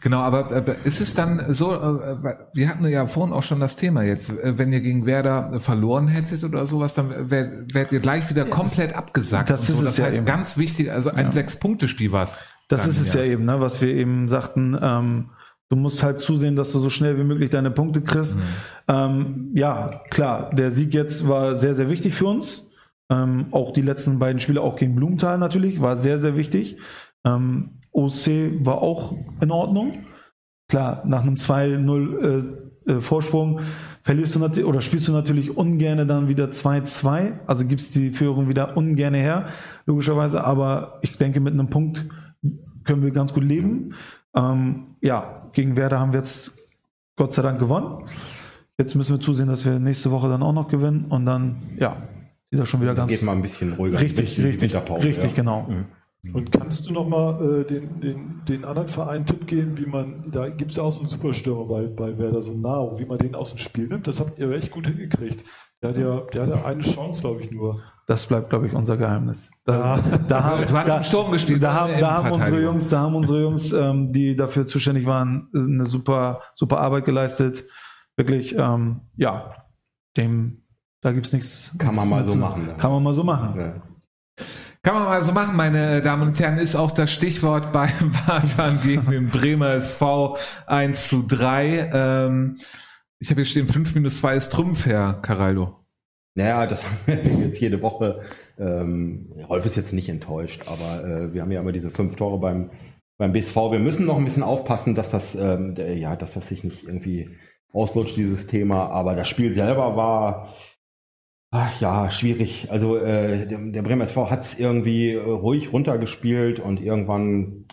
S1: Genau, aber, aber ist es dann so, äh, wir hatten ja vorhin auch schon das Thema jetzt, äh, wenn ihr gegen Werder äh, verloren hättet oder sowas, dann wärt, wärt ihr gleich wieder komplett abgesackt.
S5: Das
S1: so.
S5: ist es
S1: das
S5: ja
S1: heißt,
S5: eben.
S1: ganz wichtig, also ein
S5: Ja.
S1: Sechs-Punkte-Spiel war es.
S5: Das
S1: dann,
S5: ist es ja. eben, ne, was wir eben sagten. Ähm, du musst halt zusehen, dass du so schnell wie möglich deine Punkte kriegst.
S1: Mhm.
S5: Ähm, ja, klar, der Sieg jetzt war sehr, sehr wichtig für uns. Ähm, auch die letzten beiden Spiele, auch gegen Blumenthal natürlich, war sehr, sehr wichtig. Ähm, OC war auch in Ordnung. Klar, nach einem 2-0 äh, äh, Vorsprung verlierst du natürlich oder spielst du natürlich ungerne dann wieder 2-2, also gibst die Führung wieder ungerne her, logischerweise, aber ich denke, mit einem Punkt können wir ganz gut leben. Ähm, ja, gegen Werder haben wir jetzt Gott sei Dank gewonnen. Jetzt müssen wir zusehen, dass wir nächste Woche dann auch noch gewinnen und dann, ja, sieht das schon wieder ganz
S2: Geht mal ein bisschen ruhiger.
S5: richtig, richtig,
S2: Winterpause,
S5: richtig,
S2: ja.
S5: genau.
S2: Mhm.
S3: Und kannst du nochmal äh, den, den, den anderen Verein Tipp geben, wie man, da gibt es ja auch so einen Superstürmer bei, bei Werder, so Nao, wie man den aus dem Spiel nimmt? Das habt ihr echt gut hingekriegt. Der hat ja, der hat ja eine Chance, glaube ich, nur.
S5: Das bleibt, glaube ich, unser Geheimnis. Da,
S3: Ja.
S5: da haben,
S1: Du hast
S5: da,
S1: im Sturm gespielt.
S5: Da haben,
S1: in
S5: da haben unsere. Jungs, da haben unsere Jungs, ähm, die dafür zuständig waren, eine super, super Arbeit geleistet. Wirklich, ähm, ja, dem, da gibt's nichts.
S2: Kann man mal so machen, ne?
S5: Kann man mal so machen.
S2: Ja.
S1: Kann man mal so machen, meine Damen und Herren, ist auch das Stichwort bei Wartan gegen den Bremer SV 1 zu 3. Ähm, ich habe hier stehen, 5 minus 2 ist Trumpf, Herr Caraldo.
S2: Naja, das haben wir jetzt jede Woche. Ähm, Rolf ist jetzt nicht enttäuscht, aber äh, wir haben ja immer diese fünf Tore beim, beim BSV. Wir müssen noch ein bisschen aufpassen, dass das, ähm, ja, dass das sich nicht irgendwie auslutscht, dieses Thema. Aber das Spiel selber war ach, ja schwierig. Also äh, der, der Bremer SV hat es irgendwie ruhig runtergespielt und irgendwann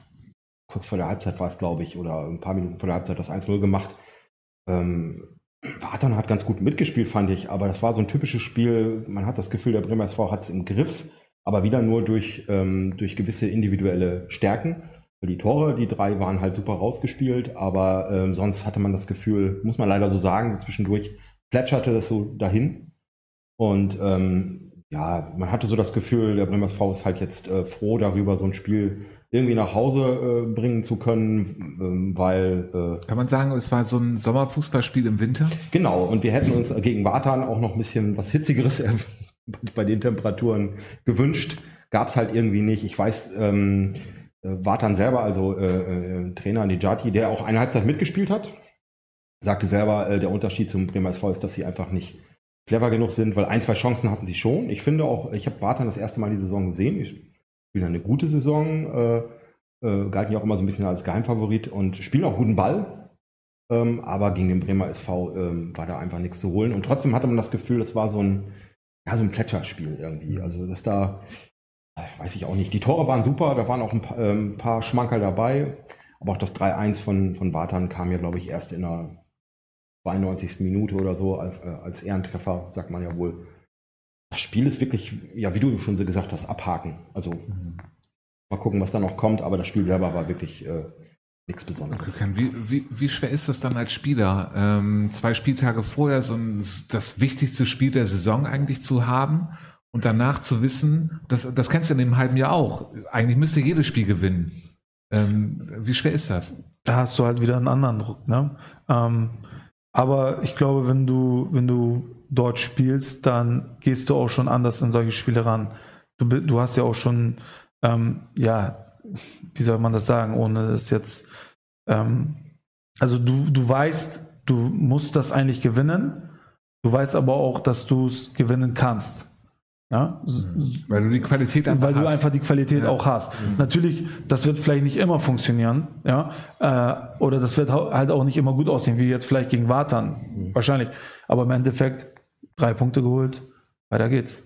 S2: kurz vor der Halbzeit war es, glaube ich, oder ein paar Minuten vor der Halbzeit das 1-0 gemacht. Ähm, Wartan hat ganz gut mitgespielt, fand ich, aber das war so ein typisches Spiel. Man hat das Gefühl, der Bremer SV hat es im Griff, aber wieder nur durch, ähm, durch gewisse individuelle Stärken. Die Tore, die drei waren halt super rausgespielt, aber ähm, sonst hatte man das Gefühl, muss man leider so sagen, zwischendurch plätscherte das so dahin. Und ähm, ja, man hatte so das Gefühl, der Bremer SV ist halt jetzt äh, froh darüber, so ein Spiel irgendwie nach Hause äh, bringen zu können, ähm, weil.
S1: Äh, Kann man sagen, es war so ein Sommerfußballspiel im Winter?
S2: Genau, und wir hätten uns gegen Watan auch noch ein bisschen was Hitzigeres bei den Temperaturen gewünscht. Gab es halt irgendwie nicht. Ich weiß, ähm, äh, Watan selber, also äh, äh, Trainer Nijati, der auch eine Halbzeit mitgespielt hat, sagte selber, äh, der Unterschied zum Bremer SV ist, dass sie einfach nicht clever genug sind, weil ein, zwei Chancen hatten sie schon. Ich finde auch, ich habe Watan das erste Mal die Saison gesehen. Ich spielen eine gute Saison, äh, äh, galten ja auch immer so ein bisschen als Geheimfavorit und spielen auch guten Ball. Ähm, aber gegen den Bremer SV ähm, war da einfach nichts zu holen. Und trotzdem hatte man das Gefühl, das war so ein, ja, so ein Plätscherspiel irgendwie. Also, dass da, weiß ich auch nicht, die Tore waren super, da waren auch ein paar, ähm, paar Schmankerl dabei. Aber auch das 3-1 von, von Watan kam ja, glaube ich, erst in der 92. Minute oder so als, äh, als Ehrentreffer, sagt man ja wohl das Spiel ist wirklich, ja, wie du schon so gesagt hast, abhaken. Also mhm. mal gucken, was da noch kommt, aber das Spiel selber war wirklich äh, nichts Besonderes.
S1: Wie, wie, wie schwer ist das dann als Spieler, ähm, zwei Spieltage vorher so ein, das wichtigste Spiel der Saison eigentlich zu haben und danach zu wissen, das, das kennst du in dem halben Jahr auch. Eigentlich müsste jedes Spiel gewinnen. Ähm, wie schwer ist das?
S5: Da hast du halt wieder einen anderen Druck. Ne? Ähm, aber ich glaube, wenn du, wenn du dort spielst, dann gehst du auch schon anders in solche Spiele ran. Du, du hast ja auch schon, ähm, ja, wie soll man das sagen, ohne es jetzt, ähm, also du, du weißt, du musst das eigentlich gewinnen, du weißt aber auch, dass du es gewinnen kannst. Ja?
S1: Weil du die Qualität
S5: einfach Weil du hast. einfach die Qualität ja. auch hast. Mhm. Natürlich, das wird vielleicht nicht immer funktionieren, ja, äh, oder das wird halt auch nicht immer gut aussehen, wie jetzt vielleicht gegen Watern, mhm. wahrscheinlich. Aber im Endeffekt drei Punkte geholt, weiter geht's.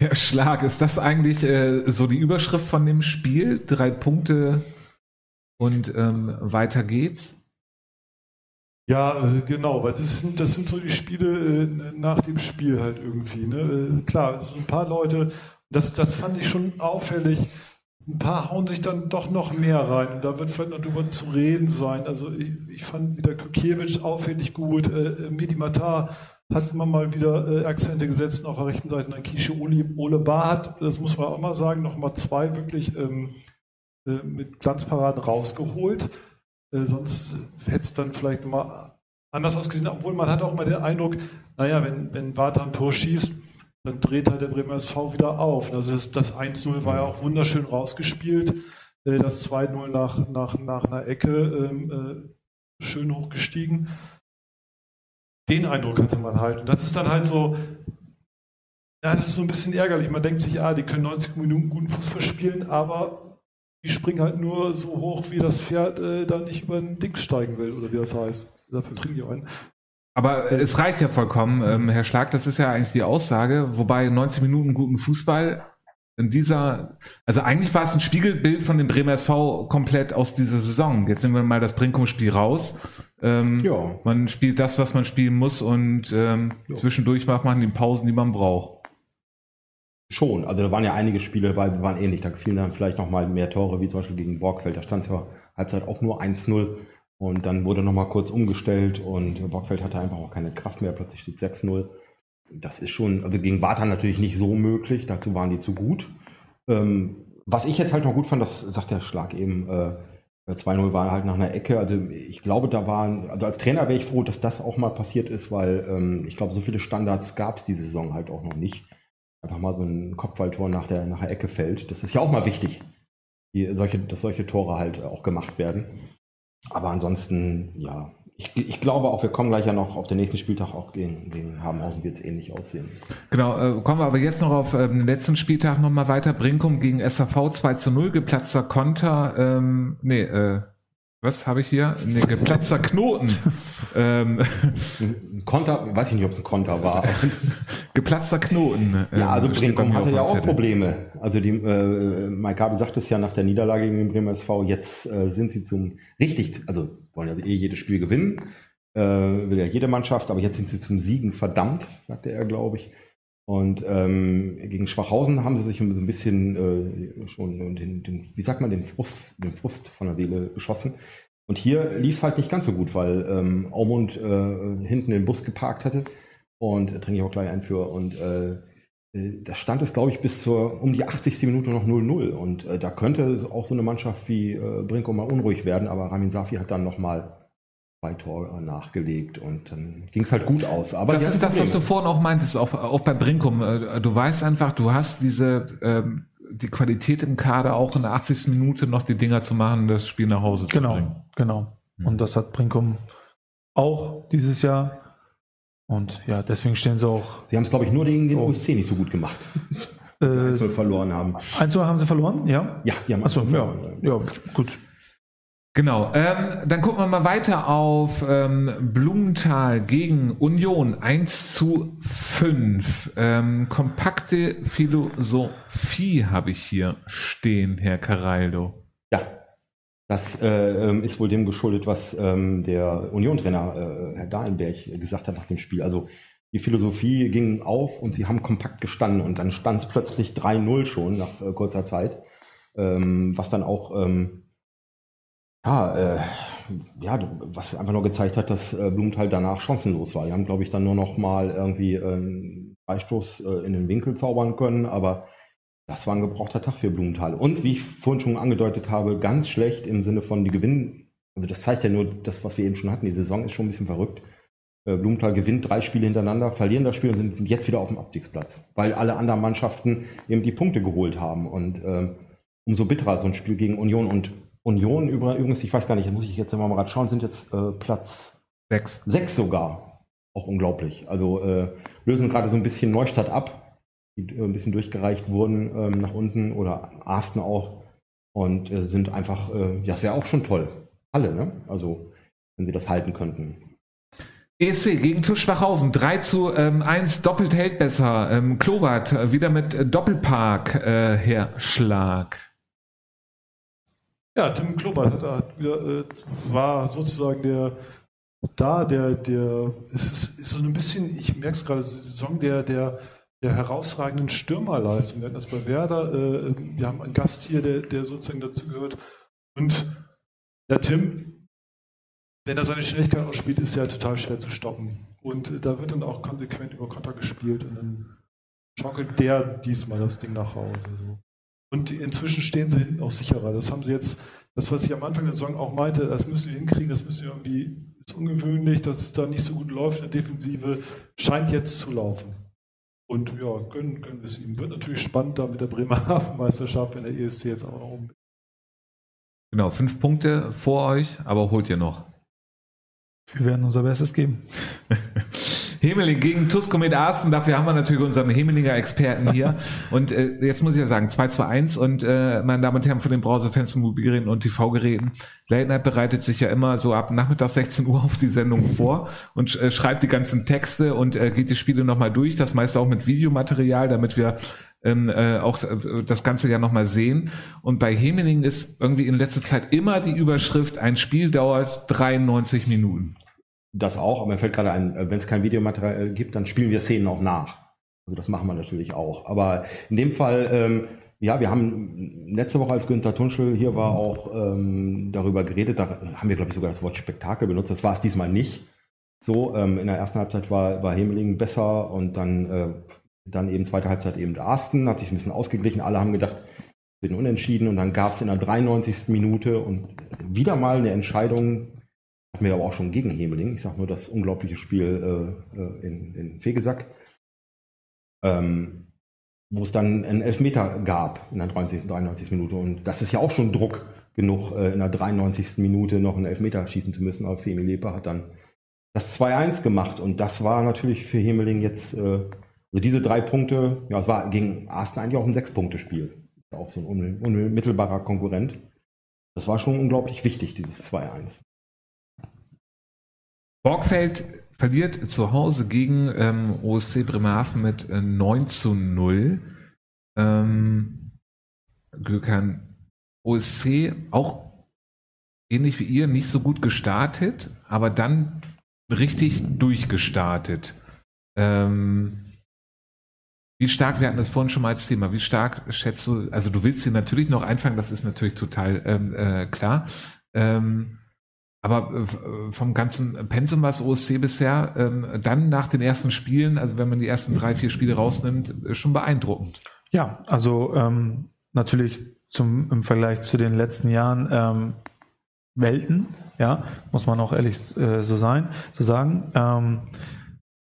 S1: Ja, Schlag, ist das eigentlich äh, so die Überschrift von dem Spiel? Drei Punkte und ähm, weiter geht's?
S3: Ja, äh, genau, weil das sind, das sind so die Spiele äh, nach dem Spiel halt irgendwie. Ne? Äh, klar, es sind ein paar Leute, das, das fand ich schon auffällig, ein paar hauen sich dann doch noch mehr rein. Und da wird vielleicht noch drüber zu reden sein. Also ich, ich fand wieder Kukiewicz auffällig gut, äh, Medi Matar hat immer mal wieder äh, Akzente gesetzt und auf der rechten Seite dann Kische Ole, Ole Bar hat, das muss man auch mal sagen, nochmal zwei wirklich ähm, äh, mit Glanzparaden rausgeholt. Äh, sonst hätte es dann vielleicht mal anders ausgesehen, obwohl man hat auch immer den Eindruck, naja, wenn, wenn Barth Tor schießt, dann dreht halt der Bremer SV wieder auf. Also das, das 1-0 war ja auch wunderschön rausgespielt. Äh, das 2-0 nach, nach, nach einer Ecke ähm, äh, schön hochgestiegen. Den Eindruck hatte man halt. Und das ist dann halt so, ja, das ist so ein bisschen ärgerlich. Man denkt sich, ja, die können 90 Minuten guten Fußball spielen, aber die springen halt nur so hoch, wie das Pferd äh, dann nicht über ein Ding steigen will, oder wie das heißt. Dafür trinke ich ein.
S1: Aber es reicht ja vollkommen, ähm, Herr Schlag, das ist ja eigentlich die Aussage, wobei 90 Minuten guten Fußball in dieser, also eigentlich war es ein Spiegelbild von dem Bremer SV komplett aus dieser Saison. Jetzt nehmen wir mal das Brinkum-Spiel raus. Ähm, ja. Man spielt das, was man spielen muss und ähm, zwischendurch macht man die Pausen, die man braucht.
S2: Schon, also da waren ja einige Spiele dabei, die waren ähnlich. Da fielen dann vielleicht nochmal mehr Tore, wie zum Beispiel gegen Borgfeld. Da stand zwar Halbzeit auch nur 1-0 und dann wurde nochmal kurz umgestellt und Borgfeld hatte einfach auch keine Kraft mehr. Plötzlich steht 6-0 das ist schon, also gegen Bartha natürlich nicht so möglich, dazu waren die zu gut. Ähm, was ich jetzt halt noch gut fand, das sagt der Schlag eben, äh, 2-0 war halt nach einer Ecke. Also ich glaube, da waren, also als Trainer wäre ich froh, dass das auch mal passiert ist, weil ähm, ich glaube, so viele Standards gab es diese Saison halt auch noch nicht. Einfach mal so ein Kopfballtor nach der, nach der Ecke fällt. Das ist ja auch mal wichtig, die, solche, dass solche Tore halt auch gemacht werden. Aber ansonsten, ja, ich, ich, glaube auch, wir kommen gleich ja noch auf den nächsten Spieltag auch gegen, gegen Habenhausen wird es ähnlich aussehen.
S1: Genau, äh, kommen wir aber jetzt noch auf äh, den letzten Spieltag nochmal weiter. Brinkum gegen SAV 2 zu 0, geplatzter Konter, ähm, nee, äh, was habe ich hier? Nee, geplatzter Knoten. ähm,
S2: Konter, weiß ich nicht, ob es ein Konter war.
S1: geplatzter Knoten.
S2: Ähm, ja, also Brinkum hatte ja auch Probleme. Also die, äh, Mike Gabi sagt es ja nach der Niederlage gegen den Bremer SV, jetzt äh, sind sie zum richtig, also wollen ja eh jedes Spiel gewinnen, äh, will ja jede Mannschaft, aber jetzt sind sie zum Siegen verdammt, sagte er, glaube ich. Und ähm, gegen Schwachhausen haben sie sich so ein bisschen äh, schon den, den, wie sagt man, den Frust, den Frust von der Seele geschossen. Und hier lief es halt nicht ganz so gut, weil ähm, Aumund äh, hinten den Bus geparkt hatte. Und äh, trinke ich auch gleich ein für. Und äh, da stand es, glaube ich, bis zur um die 80. Minute noch 0-0. Und äh, da könnte auch so eine Mannschaft wie äh, Brinko mal unruhig werden, aber Ramin Safi hat dann nochmal zwei Tore nachgelegt und dann ging es halt gut aus. Aber
S1: das ist das, was du vorhin auch meintest, auch, auch bei Brinkum. Äh, du weißt einfach, du hast diese ähm, die Qualität im Kader auch in der 80. Minute noch die Dinger zu machen, das Spiel nach Hause
S5: genau,
S1: zu bringen.
S5: Genau, genau. Und das hat Brinkum auch dieses Jahr. Und ja, deswegen stehen sie auch.
S2: Sie haben es, glaube ich, nur gegen den oh. OSC nicht so gut gemacht.
S5: Äh, verloren haben. 1 haben sie verloren? Ja?
S2: Ja,
S5: die haben Achso, ja, ja, gut.
S1: Genau, ähm, dann gucken wir mal weiter auf ähm, Blumenthal gegen Union 1 zu 5. Ähm, kompakte Philosophie habe ich hier stehen, Herr Caraldo.
S2: Ja, das äh, ähm, ist wohl dem geschuldet, was ähm, der Union-Trainer äh, Herr Dahlenberg gesagt hat nach dem Spiel. Also die Philosophie ging auf und sie haben kompakt gestanden und dann stand es plötzlich 3-0 schon nach äh, kurzer Zeit, ähm, was dann auch ähm, ja, äh, ja, was einfach nur gezeigt hat, dass äh, Blumenthal danach chancenlos war. Die haben, glaube ich, dann nur noch mal irgendwie einen Freistoß äh, in den Winkel zaubern können, aber das war ein gebrauchter Tag für Blumenthal. Und wie ich vorhin schon angedeutet habe, ganz schlecht im Sinne von die Gewinnen. Also das zeigt ja nur das, was wir eben schon hatten. Die Saison ist schon ein bisschen verrückt. Äh, Blumenthal gewinnt drei Spiele hintereinander, verlieren das Spiel und sind jetzt wieder auf dem Abstiegsplatz, weil alle anderen Mannschaften eben die Punkte geholt haben. Und äh, umso bitterer so ein Spiel gegen Union. Und Union übrigens, ich weiß gar nicht, muss ich jetzt mal gerade schauen, sind jetzt äh, Platz
S1: sechs.
S2: sechs sogar. Auch unglaublich. Also äh, lösen gerade so ein bisschen Neustadt ab, die äh, ein bisschen durchgereicht wurden ähm, nach unten oder Arsten auch und äh, sind einfach, äh, ja, das wäre auch schon toll. Alle, ne? Also, wenn sie das halten könnten.
S1: ESC gegen TuS Schwachhausen, 3 zu ähm, 1, doppelt hält besser. Ähm, Klobart äh, wieder mit Doppelpark äh, Herschlag.
S3: Ja, Tim Klover hat, hat wieder, äh, war sozusagen der da, der, der, es ist, ist so ein bisschen, ich merke es gerade, Saison der, der, der herausragenden Stürmerleistung. Wir hatten das bei Werder, äh, wir haben einen Gast hier, der, der sozusagen dazu gehört. Und der Tim, wenn er seine Schnelligkeit ausspielt, ist er total schwer zu stoppen. Und äh, da wird dann auch konsequent über Konter gespielt und dann schaukelt der diesmal das Ding nach Hause. So. Und inzwischen stehen sie hinten auch sicherer. Das haben sie jetzt, das, was ich am Anfang der Saison auch meinte, das müssen wir hinkriegen, das müssen wir irgendwie, ist ungewöhnlich, dass es da nicht so gut läuft in der Defensive, scheint jetzt zu laufen. Und ja, gönnen, gönnen wir es ihm. Wird natürlich spannend da mit der Bremer Hafenmeisterschaft, wenn der ESC jetzt auch noch um.
S1: Genau, fünf Punkte vor euch, aber holt ihr noch.
S5: Wir werden unser Bestes geben.
S1: Hemeling gegen Tusko mit Arsen. Dafür haben wir natürlich unseren Hemelinger Experten hier. und äh, jetzt muss ich ja sagen, 2 zu 1 und äh, meine Damen und Herren von den Browserfans, Mobilgeräten und TV-Geräten. Late Night bereitet sich ja immer so ab Nachmittag 16 Uhr auf die Sendung vor und äh, schreibt die ganzen Texte und äh, geht die Spiele nochmal durch. Das meiste auch mit Videomaterial, damit wir ähm, äh, auch äh, das Ganze ja nochmal sehen. Und bei Hemeling ist irgendwie in letzter Zeit immer die Überschrift, ein Spiel dauert 93 Minuten.
S2: Das auch, aber mir fällt gerade ein, äh, wenn es kein Videomaterial gibt, dann spielen wir Szenen auch nach. Also das machen wir natürlich auch. Aber in dem Fall, ähm, ja, wir haben letzte Woche, als Günther Tunschel hier war, auch ähm, darüber geredet. Da haben wir, glaube ich, sogar das Wort Spektakel benutzt. Das war es diesmal nicht. So, ähm, in der ersten Halbzeit war, war Hemeling besser und dann, äh, dann eben zweite Halbzeit eben der Arsten, hat sich ein bisschen ausgeglichen. Alle haben gedacht, wir sind unentschieden und dann gab es in der 93. Minute und wieder mal eine Entscheidung, hatten wir aber auch schon gegen Hemeling. Ich sage nur das unglaubliche Spiel äh, äh, in, in Fegesack, ähm, wo es dann einen Elfmeter gab in der 93. 93. Minute. Und das ist ja auch schon Druck genug, äh, in der 93. Minute noch einen Elfmeter schießen zu müssen. Aber Femi Leper hat dann das 2-1 gemacht. Und das war natürlich für Hemeling jetzt, äh, also diese drei Punkte, ja, es war gegen Arsten eigentlich auch ein Sechs-Punkte-Spiel. Auch so ein unmittelbarer Konkurrent. Das war schon unglaublich wichtig, dieses 2-1.
S1: Borgfeld verliert zu Hause gegen ähm, OSC Bremerhaven mit äh, 9 zu 0. Ähm, Gökhan, OSC auch ähnlich wie ihr nicht so gut gestartet, aber dann richtig durchgestartet. Ähm, Wie stark, wir hatten das vorhin schon mal als Thema, wie stark schätzt du, also du willst sie natürlich noch einfangen, das ist natürlich total ähm, äh, klar. Ähm, aber äh, vom ganzen Pensum, was OSC bisher, ähm, dann nach den ersten Spielen, also wenn man die ersten drei, vier Spiele rausnimmt, äh, schon beeindruckend.
S5: Ja, also ähm, natürlich zum, im Vergleich zu den letzten Jahren ähm, Welten, ja, muss man auch ehrlich äh, so sein, so sagen. Ähm,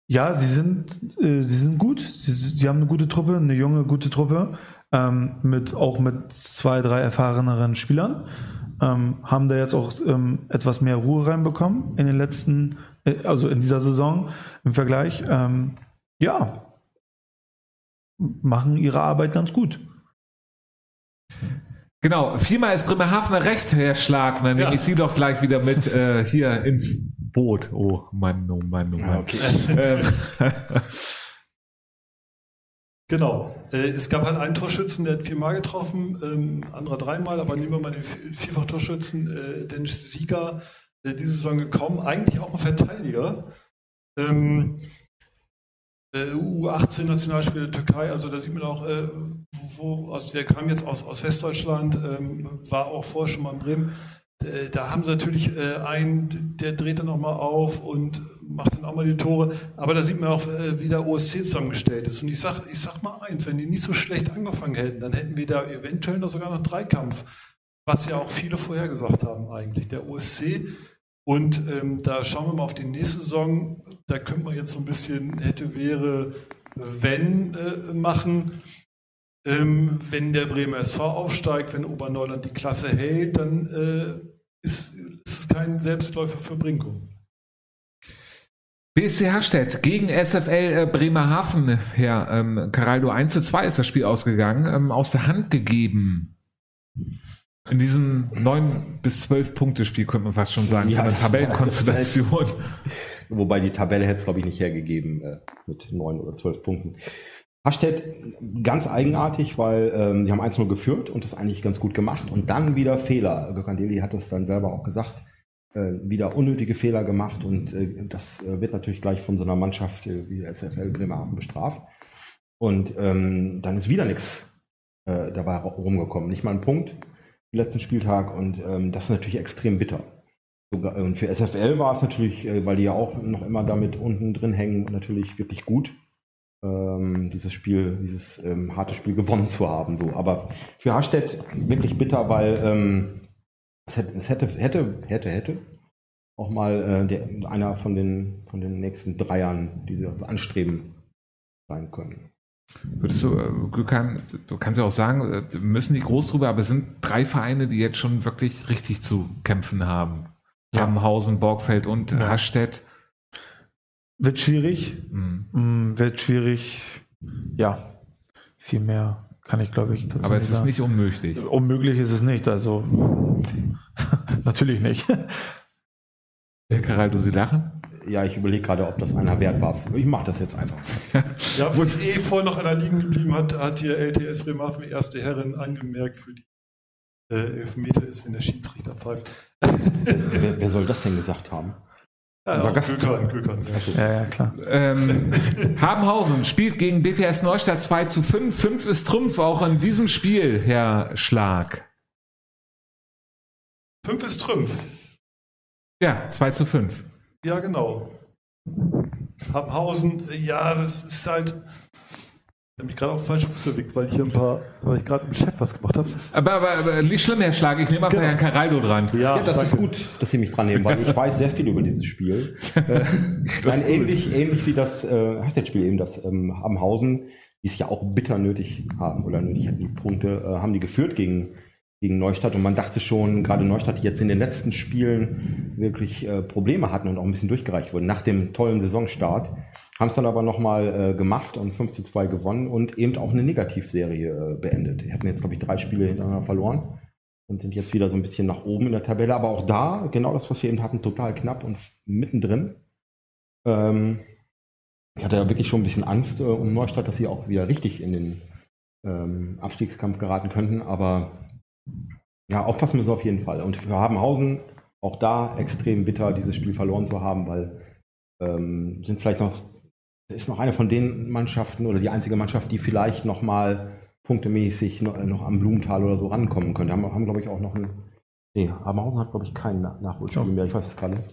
S5: ja, sie sind, äh, sie sind gut. Sie, sie haben eine gute Truppe, eine junge, gute Truppe, ähm, mit, auch mit zwei, drei erfahreneren Spielern. Ähm, haben da jetzt auch ähm, etwas mehr Ruhe reinbekommen in den letzten, äh, also in dieser Saison im Vergleich. Ähm, ja, machen ihre Arbeit ganz gut.
S1: Genau, viermal ist Bremerhavener recht, Herr Schlag. Dann nehme
S3: Ja.
S1: ich Sie doch gleich wieder mit äh, hier ins Boot. Oh Mann, oh Mann, oh Mann.
S2: Ah, okay.
S3: Genau. Äh, es gab halt einen Torschützen, der hat viermal getroffen, ähm, anderer dreimal, aber nehmen wir mal den Vi- Vierfach-Torschützen, äh, Dennis Sieger, äh, diese Saison gekommen, eigentlich auch ein Verteidiger. Ähm, äh, U18-Nationalspieler der Türkei, also da sieht man auch, äh, wo, also der kam jetzt aus, aus Westdeutschland, ähm, war auch vorher schon mal in Bremen. Äh, Da haben sie natürlich äh, einen, der dreht dann auch mal auf und macht dann auch mal die Tore. Aber da sieht man auch, äh, wie der OSC zusammengestellt ist. Und ich sag, ich sag mal eins, wenn die nicht so schlecht angefangen hätten, dann hätten wir da eventuell noch sogar noch einen Dreikampf. Was ja auch viele vorher gesagt haben eigentlich. Der OSC. Und ähm, da schauen wir mal auf die nächste Saison. Da könnte man jetzt so ein bisschen hätte, wäre, wenn äh, machen. Ähm, wenn der Bremer SV aufsteigt, wenn Oberneuland die Klasse hält, dann äh, ist es kein Selbstläufer für Brinkum.
S1: BSC Herstedt gegen SFL äh, Bremerhaven, Herr ähm, Caraldo 1 zu 2 ist das Spiel ausgegangen, ähm, aus der Hand gegeben. In diesem 9 bis 12 Punkte Spiel könnte man fast schon sagen,
S2: Ja,
S1: von der
S2: das-
S1: Tabellenkonstellation.
S2: Wobei die Tabelle hätte es, glaube ich, nicht hergegeben äh, mit neun oder zwölf Punkten. Hastedt ganz eigenartig, weil ähm, die haben 1-0 geführt und das eigentlich ganz gut gemacht und dann wieder Fehler. Gökandeli hat es dann selber auch gesagt, wieder unnötige Fehler gemacht und äh, das äh, wird natürlich gleich von so einer Mannschaft äh, wie der SFL Bremerhaven bestraft. Und ähm, dann ist wieder nichts äh, dabei rumgekommen, nicht mal ein Punkt im letzten Spieltag und ähm, das ist natürlich extrem bitter. Sogar, und für SFL war es natürlich, äh, weil die ja auch noch immer damit unten drin hängen, natürlich wirklich gut, ähm, dieses Spiel, dieses ähm, harte Spiel gewonnen zu haben. So. Aber für Hastedt wirklich bitter, weil ähm, es, hätte, es hätte, hätte, hätte, hätte auch mal äh, der, einer von den, von den nächsten Dreiern, die sie anstreben, sein können.
S1: Würdest du, äh, Gökhan, du kannst ja auch sagen, äh, wir müssen nicht groß drüber, aber es sind drei Vereine, die jetzt schon wirklich richtig zu kämpfen haben.
S5: Ja.
S1: Habenhausen, Borgfeld und
S5: Ja.
S1: Hastedt.
S5: Wird schwierig,
S1: Hm.
S5: Mm, wird schwierig. Ja, viel mehr kann ich, glaube ich, dazu
S1: Aber es ist
S5: sagen.
S1: nicht unmöglich.
S5: Unmöglich ist es nicht, also natürlich nicht.
S1: Herr Caraldo, Sie lachen?
S2: Ja, ich überlege gerade, ob das einer wert war. Ich mache das jetzt einfach.
S3: Ja, wo es eh voll noch einer liegen geblieben hat, hat hier LTS Bremerhaven erste Herrin angemerkt für die äh, Elfmeter ist, wenn der Schiedsrichter pfeift.
S2: wer, wer soll das denn gesagt haben?
S3: Ja,
S2: Unser Gast.
S3: Gökhan, Gökhan, ja.
S5: Ja, ja, klar.
S1: Ähm, Habenhausen spielt gegen BTS Neustadt 2 zu 5. 5 ist Trumpf auch in diesem Spiel, Herr Schlag.
S3: Fünf ist Trümpf.
S1: Ja, 2 zu 5.
S3: Ja, genau. Habenhausen, ja, das ist halt. Ich habe mich gerade auf den falschen Fuß erwickt, weil ich hier ein paar, weil ich gerade im Chat was gemacht habe.
S1: Aber, aber, aber nicht schlimm, Herr Schlag. Ich nehme einfach
S3: Genau.
S1: Herrn Caraldo dran.
S2: Ja, das ist gut, dass Sie mich dran nehmen, weil ich weiß sehr viel über dieses Spiel. Äh, Nein, ähnlich, ähnlich wie das äh, Hashtag-Spiel eben, das ähm, Habenhausen, die es ja auch bitter nötig haben oder nötig hatten, die Punkte, äh, haben die geführt gegen, gegen Neustadt und man dachte schon, gerade Neustadt, die jetzt in den letzten Spielen wirklich äh, Probleme hatten und auch ein bisschen durchgereicht wurden nach dem tollen Saisonstart, haben es dann aber nochmal äh, gemacht und 5 zu 2 gewonnen und eben auch eine Negativserie äh, beendet. Die hatten jetzt, glaube ich, drei Spiele hintereinander verloren und sind jetzt wieder so ein bisschen nach oben in der Tabelle. Aber auch da, genau das, was wir eben hatten, total knapp und mittendrin. Ähm, ich hatte ja wirklich schon ein bisschen Angst äh, um Neustadt, dass sie auch wieder richtig in den ähm, Abstiegskampf geraten könnten. Aber ja, aufpassen müssen wir auf jeden Fall. Und für Habenhausen auch da extrem bitter, dieses Spiel verloren zu haben, weil ähm, sind vielleicht noch ist noch eine von den Mannschaften oder die einzige Mannschaft, die vielleicht noch mal punktemäßig noch, noch am Blumenthal oder so rankommen könnte. Haben, haben glaube ich, auch noch ein. Nee, Abenhausen hat, glaube ich, kein Nachholspiel mehr. Ich weiß es gerade.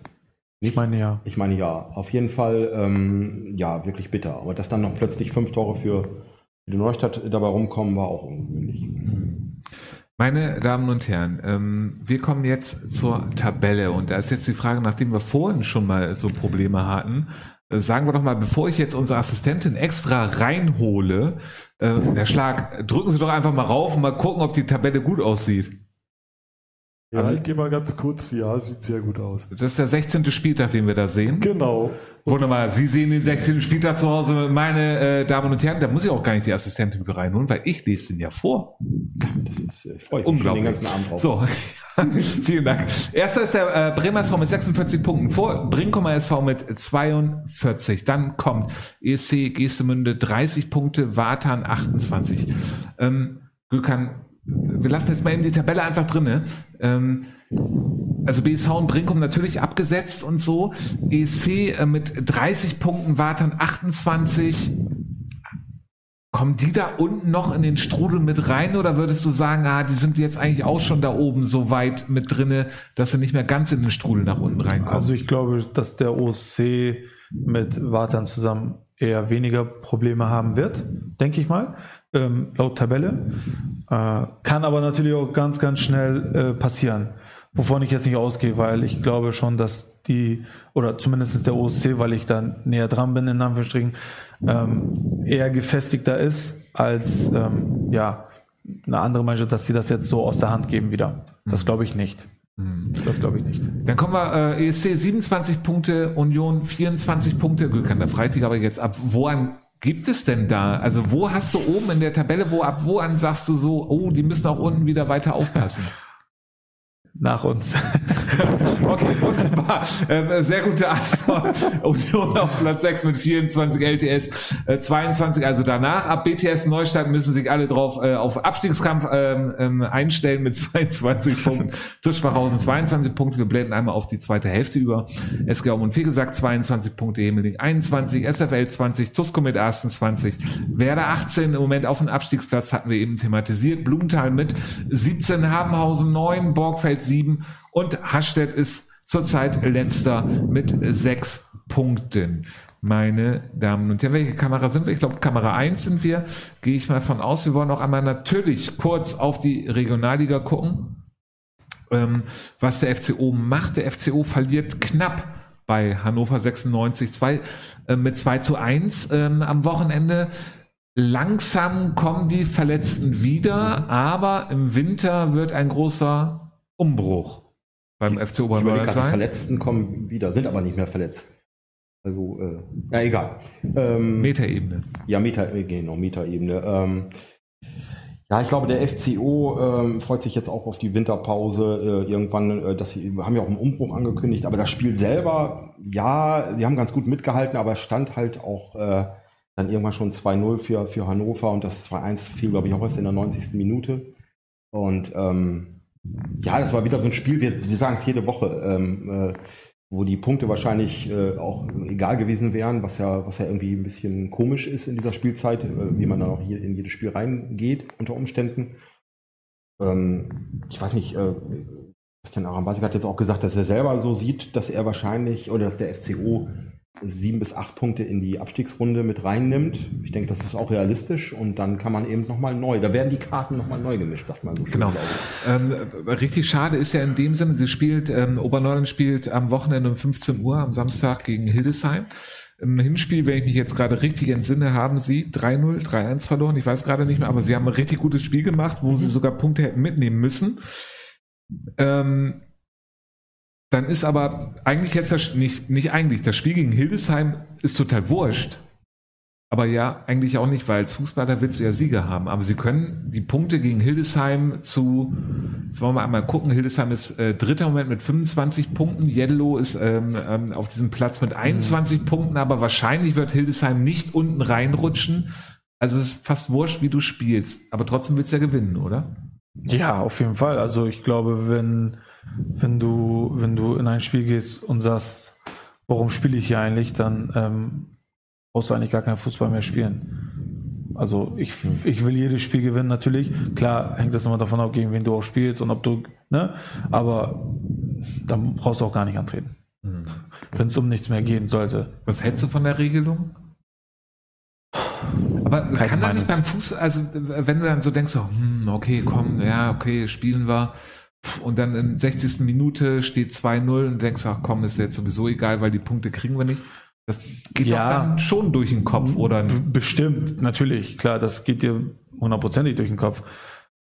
S5: Ich meine ja.
S2: Ich meine ja, auf jeden Fall, ähm, ja, wirklich bitter. Aber dass dann noch plötzlich fünf Tore für die Neustadt dabei rumkommen, war auch ungewöhnlich.
S1: Meine Damen und Herren, ähm, wir kommen jetzt zur Tabelle und da ist jetzt die Frage, nachdem wir vorhin schon mal so Probleme hatten, sagen wir doch mal, bevor ich jetzt unsere Assistentin extra reinhole, äh, Herr Schlag, drücken Sie doch einfach mal rauf und mal gucken, ob die Tabelle gut aussieht.
S3: Ja,
S1: Also-
S3: ich gehe mal ganz kurz. Ja, sieht sehr gut aus.
S1: Das ist der 16. Spieltag, den wir da sehen.
S3: Genau.
S1: Wunderbar. Sie sehen den 16. Spieltag zu Hause, meine äh, Damen und Herren. Da muss ich auch gar nicht die Assistentin für reinholen, weil ich lese den ja vor.
S2: Das ist, ich freue mich
S1: Unglaublich.
S2: den ganzen Abend drauf.
S1: So, vielen Dank. Erster ist der äh, Bremer SV mit 46 Punkten, vor Brinkumer SV mit 42. Dann kommt ESC Gestemünde 30 Punkte, Watan 28. Ähm, Gökhan, wir lassen jetzt mal eben die Tabelle einfach drinne. Ähm, also BSV und Brinkum natürlich abgesetzt und so. ESC äh, mit 30 Punkten, Watan 28. Kommen die da unten noch in den Strudel mit rein oder würdest du sagen, ah, die sind jetzt eigentlich auch schon da oben so weit mit drinne, dass sie nicht mehr ganz in den Strudel nach unten reinkommen?
S5: Also ich glaube, dass der OSC mit Wartan zusammen eher weniger Probleme haben wird, denke ich mal, ähm, laut Tabelle. Äh, kann aber natürlich auch ganz, ganz schnell äh, passieren, wovon ich jetzt nicht ausgehe, weil ich glaube schon, dass die, oder zumindest der OSC, weil ich da näher dran bin, in Anführungsstrichen, ähm, eher gefestigter ist als ähm, ja, eine andere Mannschaft, dass sie das jetzt so aus der Hand geben wieder. Das glaube ich nicht. Das glaube ich nicht.
S1: Dann kommen wir, äh, ESC 27 Punkte, Union 24 Punkte. Gökhan, da freit dich aber jetzt ab. Woran gibt es denn da? Also wo hast du oben in der Tabelle, wo ab wo an sagst du so, oh, die müssen auch unten wieder weiter aufpassen?
S5: Nach uns.
S1: Okay, wunderbar. Ähm, sehr gute Antwort. Union auf Platz 6 mit 24 LTS, äh, 22, also danach. Ab BTS Neustadt müssen sich alle drauf äh, auf Abstiegskampf ähm, ähm, einstellen mit 22 Punkten. Tuschbachhausen 22 Punkte. Wir blenden einmal auf die zweite Hälfte über. SG und gesagt 22 Punkte, Hemeling 21, SFL 20, Tusco mit Ersten 20, Werder 18 im Moment auf dem Abstiegsplatz hatten wir eben thematisiert. Blumenthal mit 17, Habenhausen 9, Borgfeld 7 und Hastedt ist zurzeit letzter mit sechs Punkten. Meine Damen und Herren, welche Kamera sind wir? Ich glaube, Kamera 1 sind wir. Gehe ich mal von aus. Wir wollen auch einmal natürlich kurz auf die Regionalliga gucken, ähm, was der FCO macht. Der FCO verliert knapp bei Hannover 96 2, äh, mit 2 zu 1 ähm, am Wochenende. Langsam kommen die Verletzten wieder, aber im Winter wird ein großer Umbruch beim FC Oberbayern
S2: gerade, die
S1: sein.
S2: Verletzten kommen wieder, sind aber nicht mehr verletzt. Also, äh, ja, egal. Ähm,
S1: Metaebene.
S2: Ja, Meta, äh, genau, Metaebene. Ähm, ja, ich glaube, der FCO ähm, freut sich jetzt auch auf die Winterpause. Äh, irgendwann, äh, dass sie wir haben ja auch einen Umbruch angekündigt, aber das Spiel selber, ja, sie haben ganz gut mitgehalten, aber es stand halt auch äh, dann irgendwann schon 2-0 für, für Hannover und das 2-1 fiel, glaube ich, auch erst in der 90. Minute. Und ähm, ja, das war wieder so ein Spiel, wir, wir sagen es jede Woche, ähm, äh, wo die Punkte wahrscheinlich äh, auch egal gewesen wären, was ja, was ja irgendwie ein bisschen komisch ist in dieser Spielzeit, äh, wie man dann auch hier in jedes Spiel reingeht unter Umständen. Ähm, ich weiß nicht, äh, Christian Arambasik hat jetzt auch gesagt, dass er selber so sieht, dass er wahrscheinlich oder dass der FCO sieben bis acht Punkte in die Abstiegsrunde mit reinnimmt. Ich denke, das ist auch realistisch und dann kann man eben nochmal neu, da werden die Karten nochmal neu gemischt, sagt man so schön.
S1: Genau. Ähm, richtig schade ist ja in dem Sinne, sie spielt, ähm, Oberneuland spielt am Wochenende um 15 Uhr am Samstag gegen Hildesheim. Im Hinspiel, wenn ich mich jetzt gerade richtig entsinne, haben sie 3-0, 3-1 verloren. Ich weiß gerade nicht mehr, aber sie haben ein richtig gutes Spiel gemacht, wo sie sogar Punkte hätten mitnehmen müssen. Ähm, dann ist aber eigentlich jetzt das, nicht, nicht eigentlich, das Spiel gegen Hildesheim ist total wurscht. Aber ja, eigentlich auch nicht, weil als Fußballer willst du ja Sieger haben. Aber sie können die Punkte gegen Hildesheim zu, jetzt wollen wir einmal gucken, Hildesheim ist äh, dritter Moment mit 25 Punkten, Yellow ist ähm, ähm, auf diesem Platz mit 21 Punkten, aber wahrscheinlich wird Hildesheim nicht unten reinrutschen. Also es ist fast wurscht, wie du spielst. Aber trotzdem willst du ja gewinnen, oder?
S5: Ja, auf jeden Fall. Also ich glaube, wenn, wenn du, wenn du in ein Spiel gehst und sagst, warum spiele ich hier eigentlich, dann ähm, brauchst du eigentlich gar keinen Fußball mehr spielen. Also ich, ich will jedes Spiel gewinnen, natürlich. Klar hängt das immer davon ab, gegen wen du auch spielst und ob du, ne? Aber dann brauchst du auch gar nicht antreten.
S1: Hm.
S5: Wenn es um nichts mehr gehen sollte.
S1: Was hältst du von der Regelung? Aber
S5: Keine
S1: kann da nicht beim Fuß, also wenn du dann so denkst, so, hm, okay, komm, ja, okay, spielen wir. Und dann in 60. Minute steht 2-0 und denkst, ach komm, ist jetzt sowieso egal, weil die Punkte kriegen wir nicht. Das geht
S5: Ja.
S1: doch dann schon durch den Kopf, oder?
S5: Bestimmt, natürlich, klar, das geht dir hundertprozentig durch den Kopf.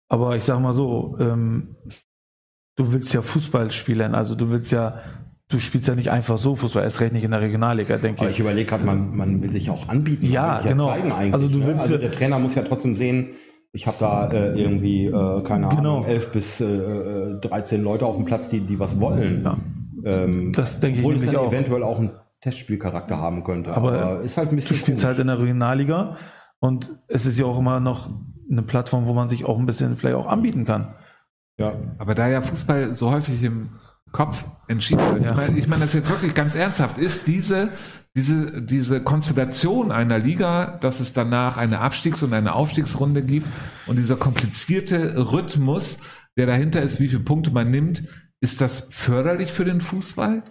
S5: Aber ich sag mal so, ähm, du willst ja Fußball spielen, also du willst ja, du spielst ja nicht einfach so Fußball, erst recht nicht in der Regionalliga, denke
S2: Aber
S5: ich.
S2: ich überlege gerade, man, man will sich auch anbieten.
S5: Ja,
S2: man will sich
S5: genau.
S2: zeigen eigentlich,
S5: Also du
S2: ne?
S5: willst
S2: also
S5: ja-
S2: der Trainer muss ja trotzdem sehen, ich habe da äh, irgendwie, äh, keine
S5: Genau.
S2: Ahnung, 11 bis äh, äh, 13 Leute auf dem Platz, die, die was wollen.
S5: Ja.
S2: Ähm,
S5: Das denke ich
S2: obwohl es
S5: nämlich
S2: dann
S5: auch.
S2: eventuell auch einen Testspielcharakter haben könnte.
S5: Aber
S2: ist halt ein
S5: Du
S2: bisschen
S5: spielst
S2: komisch.
S5: halt in der Regionalliga und es ist ja auch immer noch eine Plattform, wo man sich auch ein bisschen vielleicht auch anbieten kann.
S2: ja.
S1: Aber da ja Fußball so häufig im Kopf entschieden wird,
S5: Ja.
S1: ich meine ich meine das jetzt wirklich ganz ernsthaft, ist diese, diese, diese Konstellation einer Liga, dass es danach eine Abstiegs- und eine Aufstiegsrunde gibt und dieser komplizierte Rhythmus, der dahinter ist, wie viele Punkte man nimmt, ist das förderlich für den Fußball?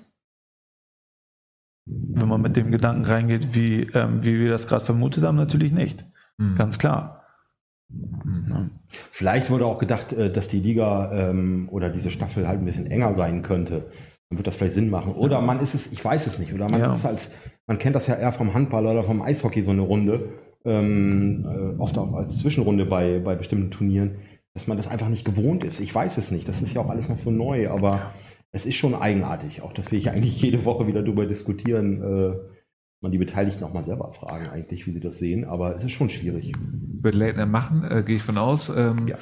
S5: Wenn man mit dem Gedanken reingeht, wie, ähm, wie wir das gerade vermutet haben, natürlich nicht.
S1: Hm.
S5: Ganz klar.
S2: Vielleicht wurde auch gedacht, äh, dass die Liga ähm, oder diese Staffel halt ein bisschen enger sein könnte. Dann wird das vielleicht Sinn machen. Oder man ist es, ich weiß es nicht, oder man
S5: Ja.
S2: ist es als, man kennt das ja eher vom Handball oder vom Eishockey so eine Runde, ähm, äh, oft auch als Zwischenrunde bei, bei bestimmten Turnieren, dass man das einfach nicht gewohnt ist. Ich weiß es nicht. Das ist ja auch alles noch so neu, aber es ist schon eigenartig. Auch das will ich ja eigentlich jede Woche wieder drüber diskutieren. Äh, man die Beteiligten auch mal selber fragen, eigentlich, wie sie das sehen. Aber es ist schon schwierig.
S1: Wird Leitner machen, äh, gehe ich von aus. Ähm,
S2: Ja.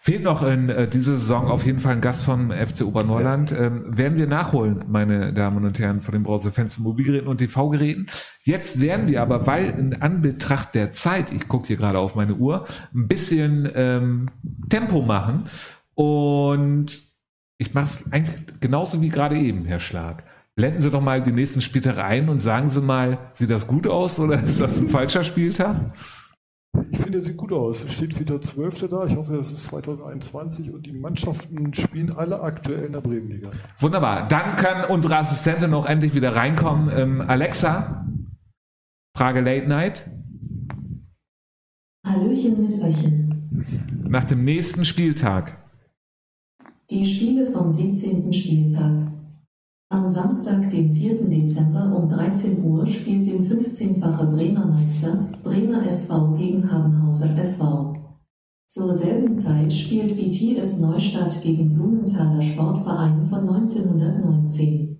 S1: Fehlt noch in äh, dieser Saison auf jeden Fall ein Gast vom FC Obernorland. Ähm, werden wir nachholen, meine Damen und Herren, von den Browserfans, Mobilgeräten und TV-Geräten. Jetzt werden wir aber, weil in Anbetracht der Zeit, ich gucke hier gerade auf meine Uhr, ein bisschen ähm, Tempo machen. Und ich mache es eigentlich genauso wie gerade eben, Herr Schlag. Blenden Sie doch mal die nächsten Spieltage ein und sagen Sie mal, sieht das gut aus oder ist das ein falscher Spieltag?
S3: Ich finde, er sieht gut aus. Es steht wieder 12. da. Ich hoffe, das ist 2021 und die Mannschaften spielen alle aktuell in der Bremenliga.
S1: Wunderbar. Dann kann unsere Assistentin noch endlich wieder reinkommen. Ähm, Alexa, Frage Late Night.
S4: Hallöchen mit Öchen.
S1: Nach dem nächsten Spieltag.
S4: Die Spiele vom 17. Spieltag. Am Samstag, dem 4. Dezember um 13 Uhr spielt den 15-fache Bremer Meister Bremer SV gegen Habenhauser FV. Zur selben Zeit spielt BTS Neustadt gegen Blumenthaler Sportverein von 1919.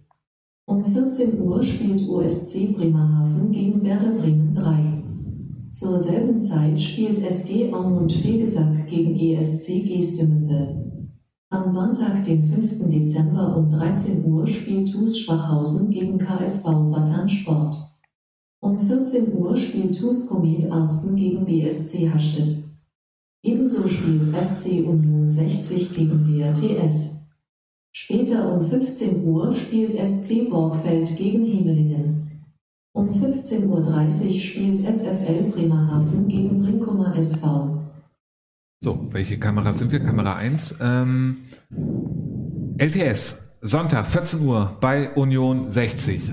S4: Um 14 Uhr spielt OSC Bremerhaven gegen Werder Bremen 3. Zur selben Zeit spielt SG Aumund Fegesack gegen ESC Geestemünde. Am Sonntag, den 5. Dezember um 13 Uhr spielt TuS Schwachhausen gegen KSV Wattern Sport. Um 14 Uhr spielt TuS Komet Arsten gegen BSC Hastedt. Ebenso spielt FC Union 60 gegen BRTS. Später um 15 Uhr spielt SC Borgfeld gegen Hemelingen. Um 15.30 Uhr spielt SFL Bremerhaven gegen Brinkumer SV.
S1: So, welche Kamera sind wir? Kamera 1. Ähm, LTS, Sonntag, 14 Uhr bei Union 60.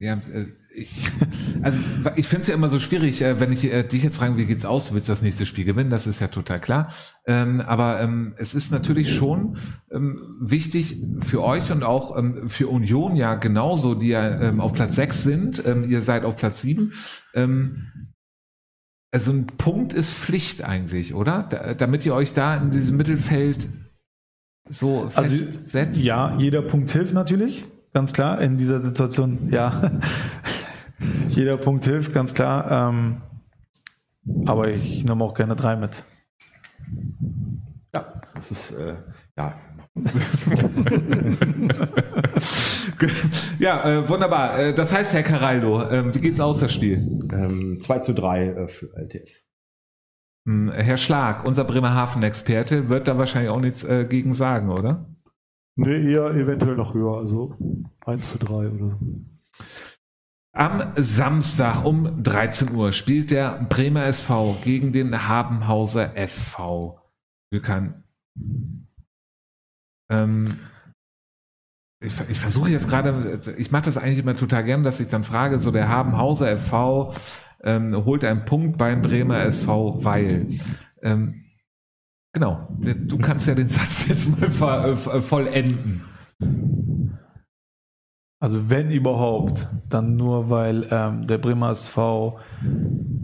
S1: Ja, äh, ich, also ich finde es ja immer so schwierig, äh, wenn ich äh, dich jetzt frage, wie geht's aus, du willst das nächste Spiel gewinnen, das ist ja total klar. Ähm, aber ähm, es ist natürlich schon ähm, wichtig für euch und auch für Union ja genauso, die ja auf Platz 6 sind, ihr seid auf Platz 7. Also ein Punkt ist Pflicht eigentlich, oder? Da, damit ihr euch da in diesem Mittelfeld so
S5: Also,
S1: festsetzt.
S5: Ja, jeder Punkt hilft natürlich, ganz klar. In dieser Situation, ja. jeder Punkt hilft, ganz klar. Ähm, aber ich nehme auch gerne drei mit.
S2: Ja, das ist, äh, ja,
S1: ja, äh, wunderbar. Äh, das heißt, Herr Caraldo, äh, wie geht's aus, das Spiel?
S2: ähm, 2 zu 3 äh, für LTS.
S1: Hm, Herr Schlag, unser Bremerhaven-Experte, wird da wahrscheinlich auch nichts äh, gegen sagen, oder?
S3: Nee, eher eventuell noch höher, also 1 zu 3 oder.
S1: Am Samstag um 13 Uhr spielt der Bremer SV gegen den Habenhauser FV. Wir kann. Ähm, ich, ich versuche jetzt gerade, ich mache das eigentlich immer total gern, dass ich dann frage, so der Habenhauser FV ähm, holt einen Punkt beim Bremer SV, weil. Ähm, genau, du kannst ja den Satz jetzt mal äh, vollenden.
S5: Also wenn überhaupt, dann nur weil ähm, der Bremer SV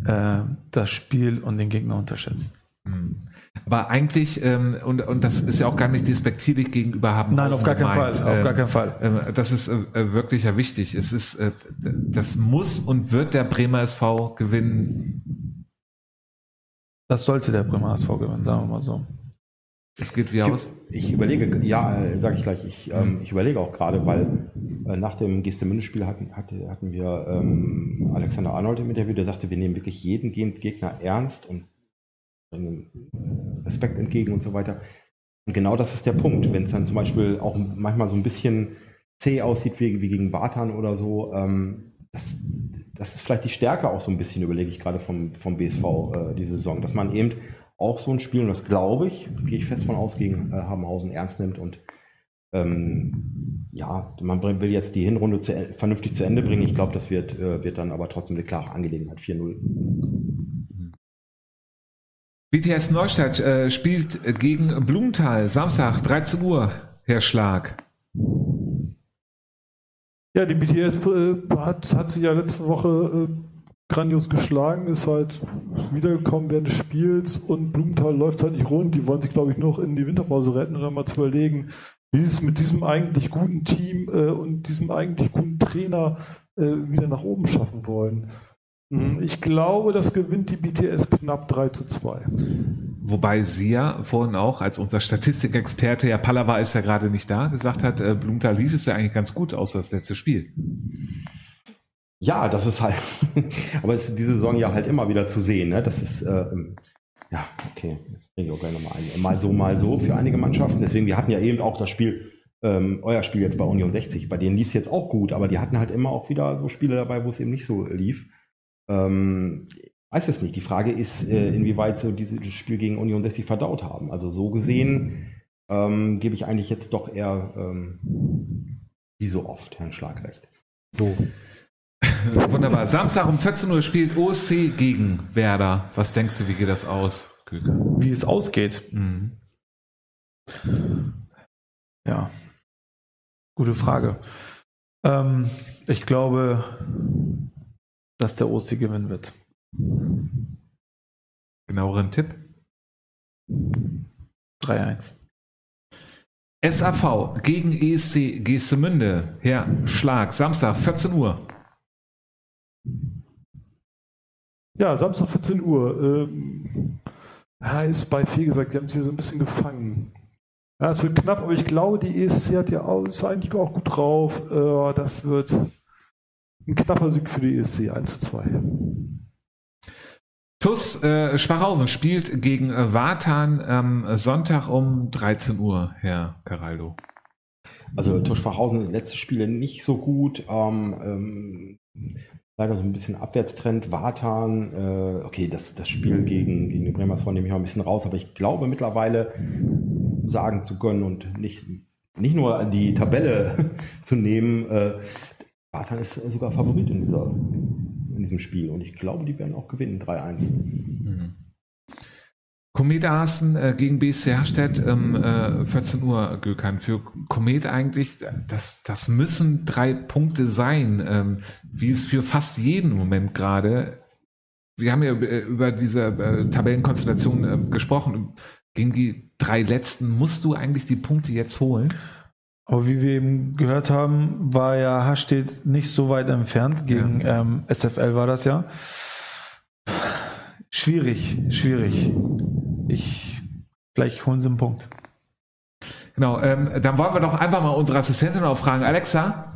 S5: äh, das Spiel und den Gegner unterschätzt.
S1: Hm. Aber eigentlich, ähm, und, und das ist ja auch gar nicht despektierlich gegenüber haben.
S5: Nein, auf gar keinen Fall. Auf gar keinen Fall.
S1: Äh, das ist äh, wirklich ja wichtig. Es ist, äh, das muss und wird der Bremer SV gewinnen.
S5: Das sollte der Bremer SV gewinnen, sagen wir mal so.
S1: Es geht wie aus?
S2: Ich überlege, ja, äh, sage ich gleich, ich, ähm, ich überlege auch gerade, weil äh, nach dem Gestemünde-Spiel hatten, hatte, hatten wir ähm, Alexander Arnold im Interview, der sagte, wir nehmen wirklich jeden Gegner ernst und äh, Respekt entgegen und so weiter. Und genau das ist der Punkt. Wenn es dann zum Beispiel auch manchmal so ein bisschen zäh aussieht, wie, wie gegen Bartan oder so, ähm, das, das ist vielleicht die Stärke auch so ein bisschen, überlege ich gerade vom, vom BSV äh, diese Saison, dass man eben auch so ein Spiel, und das glaube ich, gehe ich fest von aus, gegen äh, Habenhausen ernst nimmt und ähm, ja, man will jetzt die Hinrunde zu, vernünftig zu Ende bringen. Ich glaube, das wird, äh, wird dann aber trotzdem eine klare Angelegenheit 4-0.
S1: BTS Neustadt äh, spielt gegen Blumenthal, Samstag, 13 Uhr, Herr Schlag.
S3: Ja, die BTS äh, hat, hat sich ja letzte Woche äh, grandios geschlagen, ist halt wiedergekommen während des Spiels und Blumenthal läuft halt nicht rund. Die wollen sich, glaube ich, noch in die Winterpause retten und dann mal zu überlegen, wie sie es mit diesem eigentlich guten Team äh, und diesem eigentlich guten Trainer äh, wieder nach oben schaffen wollen. Mhm, ich glaube, das gewinnt die BTS knapp 3 zu 2.
S1: Wobei sie ja vorhin auch als unser Statistikexperte, ja Pallava ist ja gerade nicht da, gesagt hat, äh, Blumenthal lief es ja eigentlich ganz gut, außer das letzte Spiel.
S2: Ja, das ist halt, aber es ist diese Saison ja halt immer wieder zu sehen. Ne? Das ist, äh, ja, okay, jetzt bringe ich auch gleich nochmal ein. Mal so, mal so für einige Mannschaften. Deswegen, wir hatten ja eben auch das Spiel, ähm, euer Spiel jetzt bei Union 60. Bei denen lief es jetzt auch gut, aber die hatten halt immer auch wieder so Spiele dabei, wo es eben nicht so lief. Ähm, weiß es nicht. Die Frage ist, äh, inwieweit so dieses Spiel gegen Union 60 verdaut haben. Also so gesehen ähm, gebe ich eigentlich jetzt doch eher, ähm, wie so oft, Herrn Schlagrecht. So.
S1: Wunderbar. Samstag um 14 Uhr spielt OSC gegen Werder. Was denkst du, wie geht das aus,
S5: Küke? Wie es ausgeht? Mhm. Ja, gute Frage. Ähm, ich glaube, dass der OSC gewinnen wird.
S1: Genaueren Tipp?
S5: 3-1.
S1: SAV gegen ESC Geestemünde. Herr Schlag, Samstag, 14 Uhr.
S3: Ja, Samstag 14 Uhr. Ähm, ja, ist bei viel gesagt, die haben sich so ein bisschen gefangen. Ja, es wird knapp, aber ich glaube, die ESC hat ja auch, ist eigentlich auch gut drauf. Äh, das wird ein knapper Sieg für die ESC, 1 zu 2.
S1: TUS äh, Sparhausen spielt gegen äh, Wartan am Sonntag um 13 Uhr, Herr Caraldo.
S2: Also TUS Sparhausen, letzte Spiele nicht so gut. Ähm, ähm, leider so ein bisschen Abwärtstrend. Wartan, äh, okay, das, das Spiel gegen, gegen den Bremer SV nehme ich mal ein bisschen raus, aber ich glaube mittlerweile sagen zu können und nicht, nicht nur die Tabelle zu nehmen, äh, Wartan ist sogar Favorit in, dieser, in diesem Spiel und ich glaube, die werden auch gewinnen, 3-1. Mhm.
S1: Komet Aßen äh, gegen BSC Herstedt ähm, äh, 14 Uhr, Gökhan. Für Komet eigentlich, das, das müssen drei Punkte sein, ähm, wie es für fast jeden Moment gerade. Wir haben ja über diese äh, Tabellenkonstellation äh, gesprochen. Gegen die drei letzten musst du eigentlich die Punkte jetzt holen.
S5: Aber wie wir eben gehört haben, war ja Hastedt nicht so weit entfernt. Gegen ja. ähm, SFL war das ja. Schwierig, schwierig. Ich, vielleicht holen sie einen Punkt.
S1: Genau, ähm, dann wollen wir doch einfach mal unsere Assistentin auffragen. Alexa,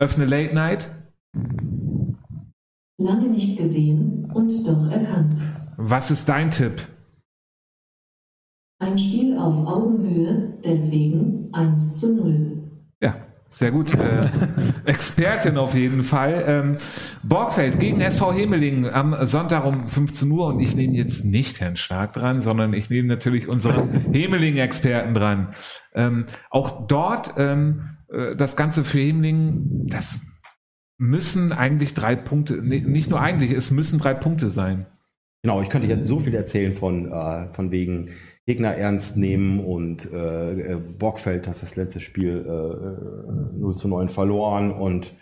S1: öffne Late Night.
S4: Lange nicht gesehen und doch erkannt.
S1: Was ist dein Tipp?
S4: Ein Spiel auf Augenhöhe, deswegen 1 zu 0.
S1: Ja, Sehr gut. Äh, Expertin auf jeden Fall. Ähm, Borgfeld gegen SV Hemeling am Sonntag um 15 Uhr und ich nehme jetzt nicht Herrn Stark dran, sondern ich nehme natürlich unseren Hemeling-Experten dran. Ähm, auch dort ähm, äh, das Ganze für Hemeling, das müssen eigentlich drei Punkte, nicht nur eigentlich, es müssen drei Punkte sein.
S2: Genau, ich könnte jetzt so viel erzählen von, äh, von wegen Gegner ernst nehmen und äh, äh Borgfeld hat das letzte Spiel äh, 0 zu 9 verloren und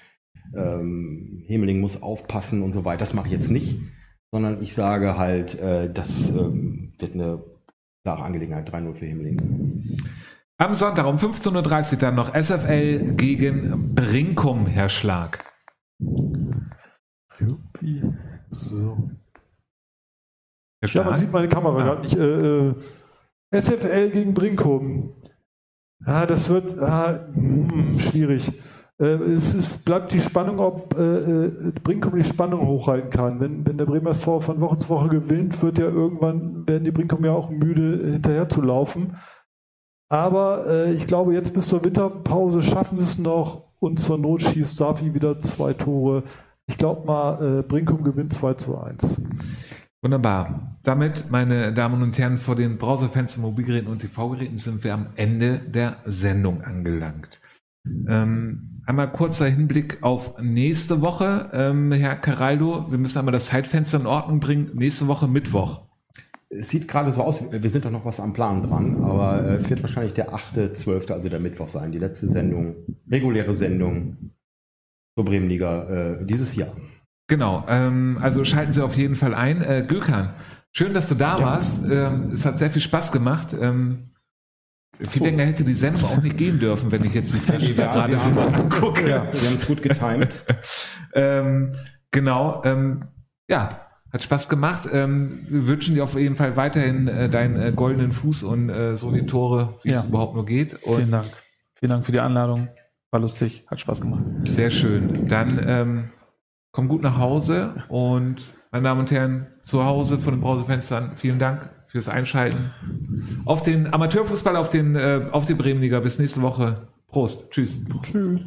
S2: ähm, Hemeling muss aufpassen und so weiter. Das mache ich jetzt nicht, sondern ich sage halt, äh, das ähm, wird eine klare Angelegenheit, 3-0 für Hemeling.
S1: Am Sonntag um 15.30 Uhr dann noch SFL gegen Brinkum, Herr Schlag.
S3: So. Ja, man sieht meine Kamera ja. gerade nicht. Äh, äh SFL gegen Brinkum. Ja, das wird ah, hm, schwierig. Äh, es ist, bleibt die Spannung, ob äh, äh, Brinkum die Spannung hochhalten kann. Wenn, wenn der Bremer SV von Woche zu Woche gewinnt, wird ja irgendwann, werden die Brinkum ja auch müde, hinterher zu laufen. Aber äh, ich glaube, jetzt bis zur Winterpause schaffen wir es noch und zur Not schießt Safi wieder zwei Tore. Ich glaube mal, äh, Brinkum gewinnt 2 zu 1.
S1: Wunderbar. Damit, meine Damen und Herren, vor den Browserfenstern, Mobilgeräten und TV-Geräten sind wir am Ende der Sendung angelangt. Ähm, einmal kurzer Hinblick auf nächste Woche. Ähm, Herr Caraldo, wir müssen einmal das Zeitfenster in Ordnung bringen. Nächste Woche Mittwoch.
S2: Es sieht gerade so aus, wir sind doch noch was am Plan dran, aber äh, es wird wahrscheinlich der 8.12., also der Mittwoch sein, die letzte Sendung, reguläre Sendung zur Bremenliga äh, dieses Jahr.
S1: Genau, ähm, also schalten Sie auf jeden Fall ein. Äh, Gökhan, schön, dass du da ja. warst. Ähm, es hat sehr viel Spaß gemacht. Ähm, viel länger hätte die Sendung auch nicht gehen dürfen, wenn ich jetzt die Flasche da gerade so angucke. Ja,
S2: wir haben es gut getimt.
S1: ähm, genau, ähm, ja, hat Spaß gemacht. Ähm, wir wünschen dir auf jeden Fall weiterhin äh, deinen äh, goldenen Fuß und äh, so die Tore, wie ja. es überhaupt nur geht.
S5: Und Vielen Dank. Vielen Dank für die Einladung. War lustig, hat Spaß gemacht.
S1: Sehr schön. Dann ähm, komm gut nach Hause und meine Damen und Herren, zu Hause vor den Brausefenstern, vielen Dank fürs Einschalten. Auf den Amateurfußball, auf den, äh, auf die Bremenliga. Bis nächste Woche. Prost. Tschüss. Tschüss.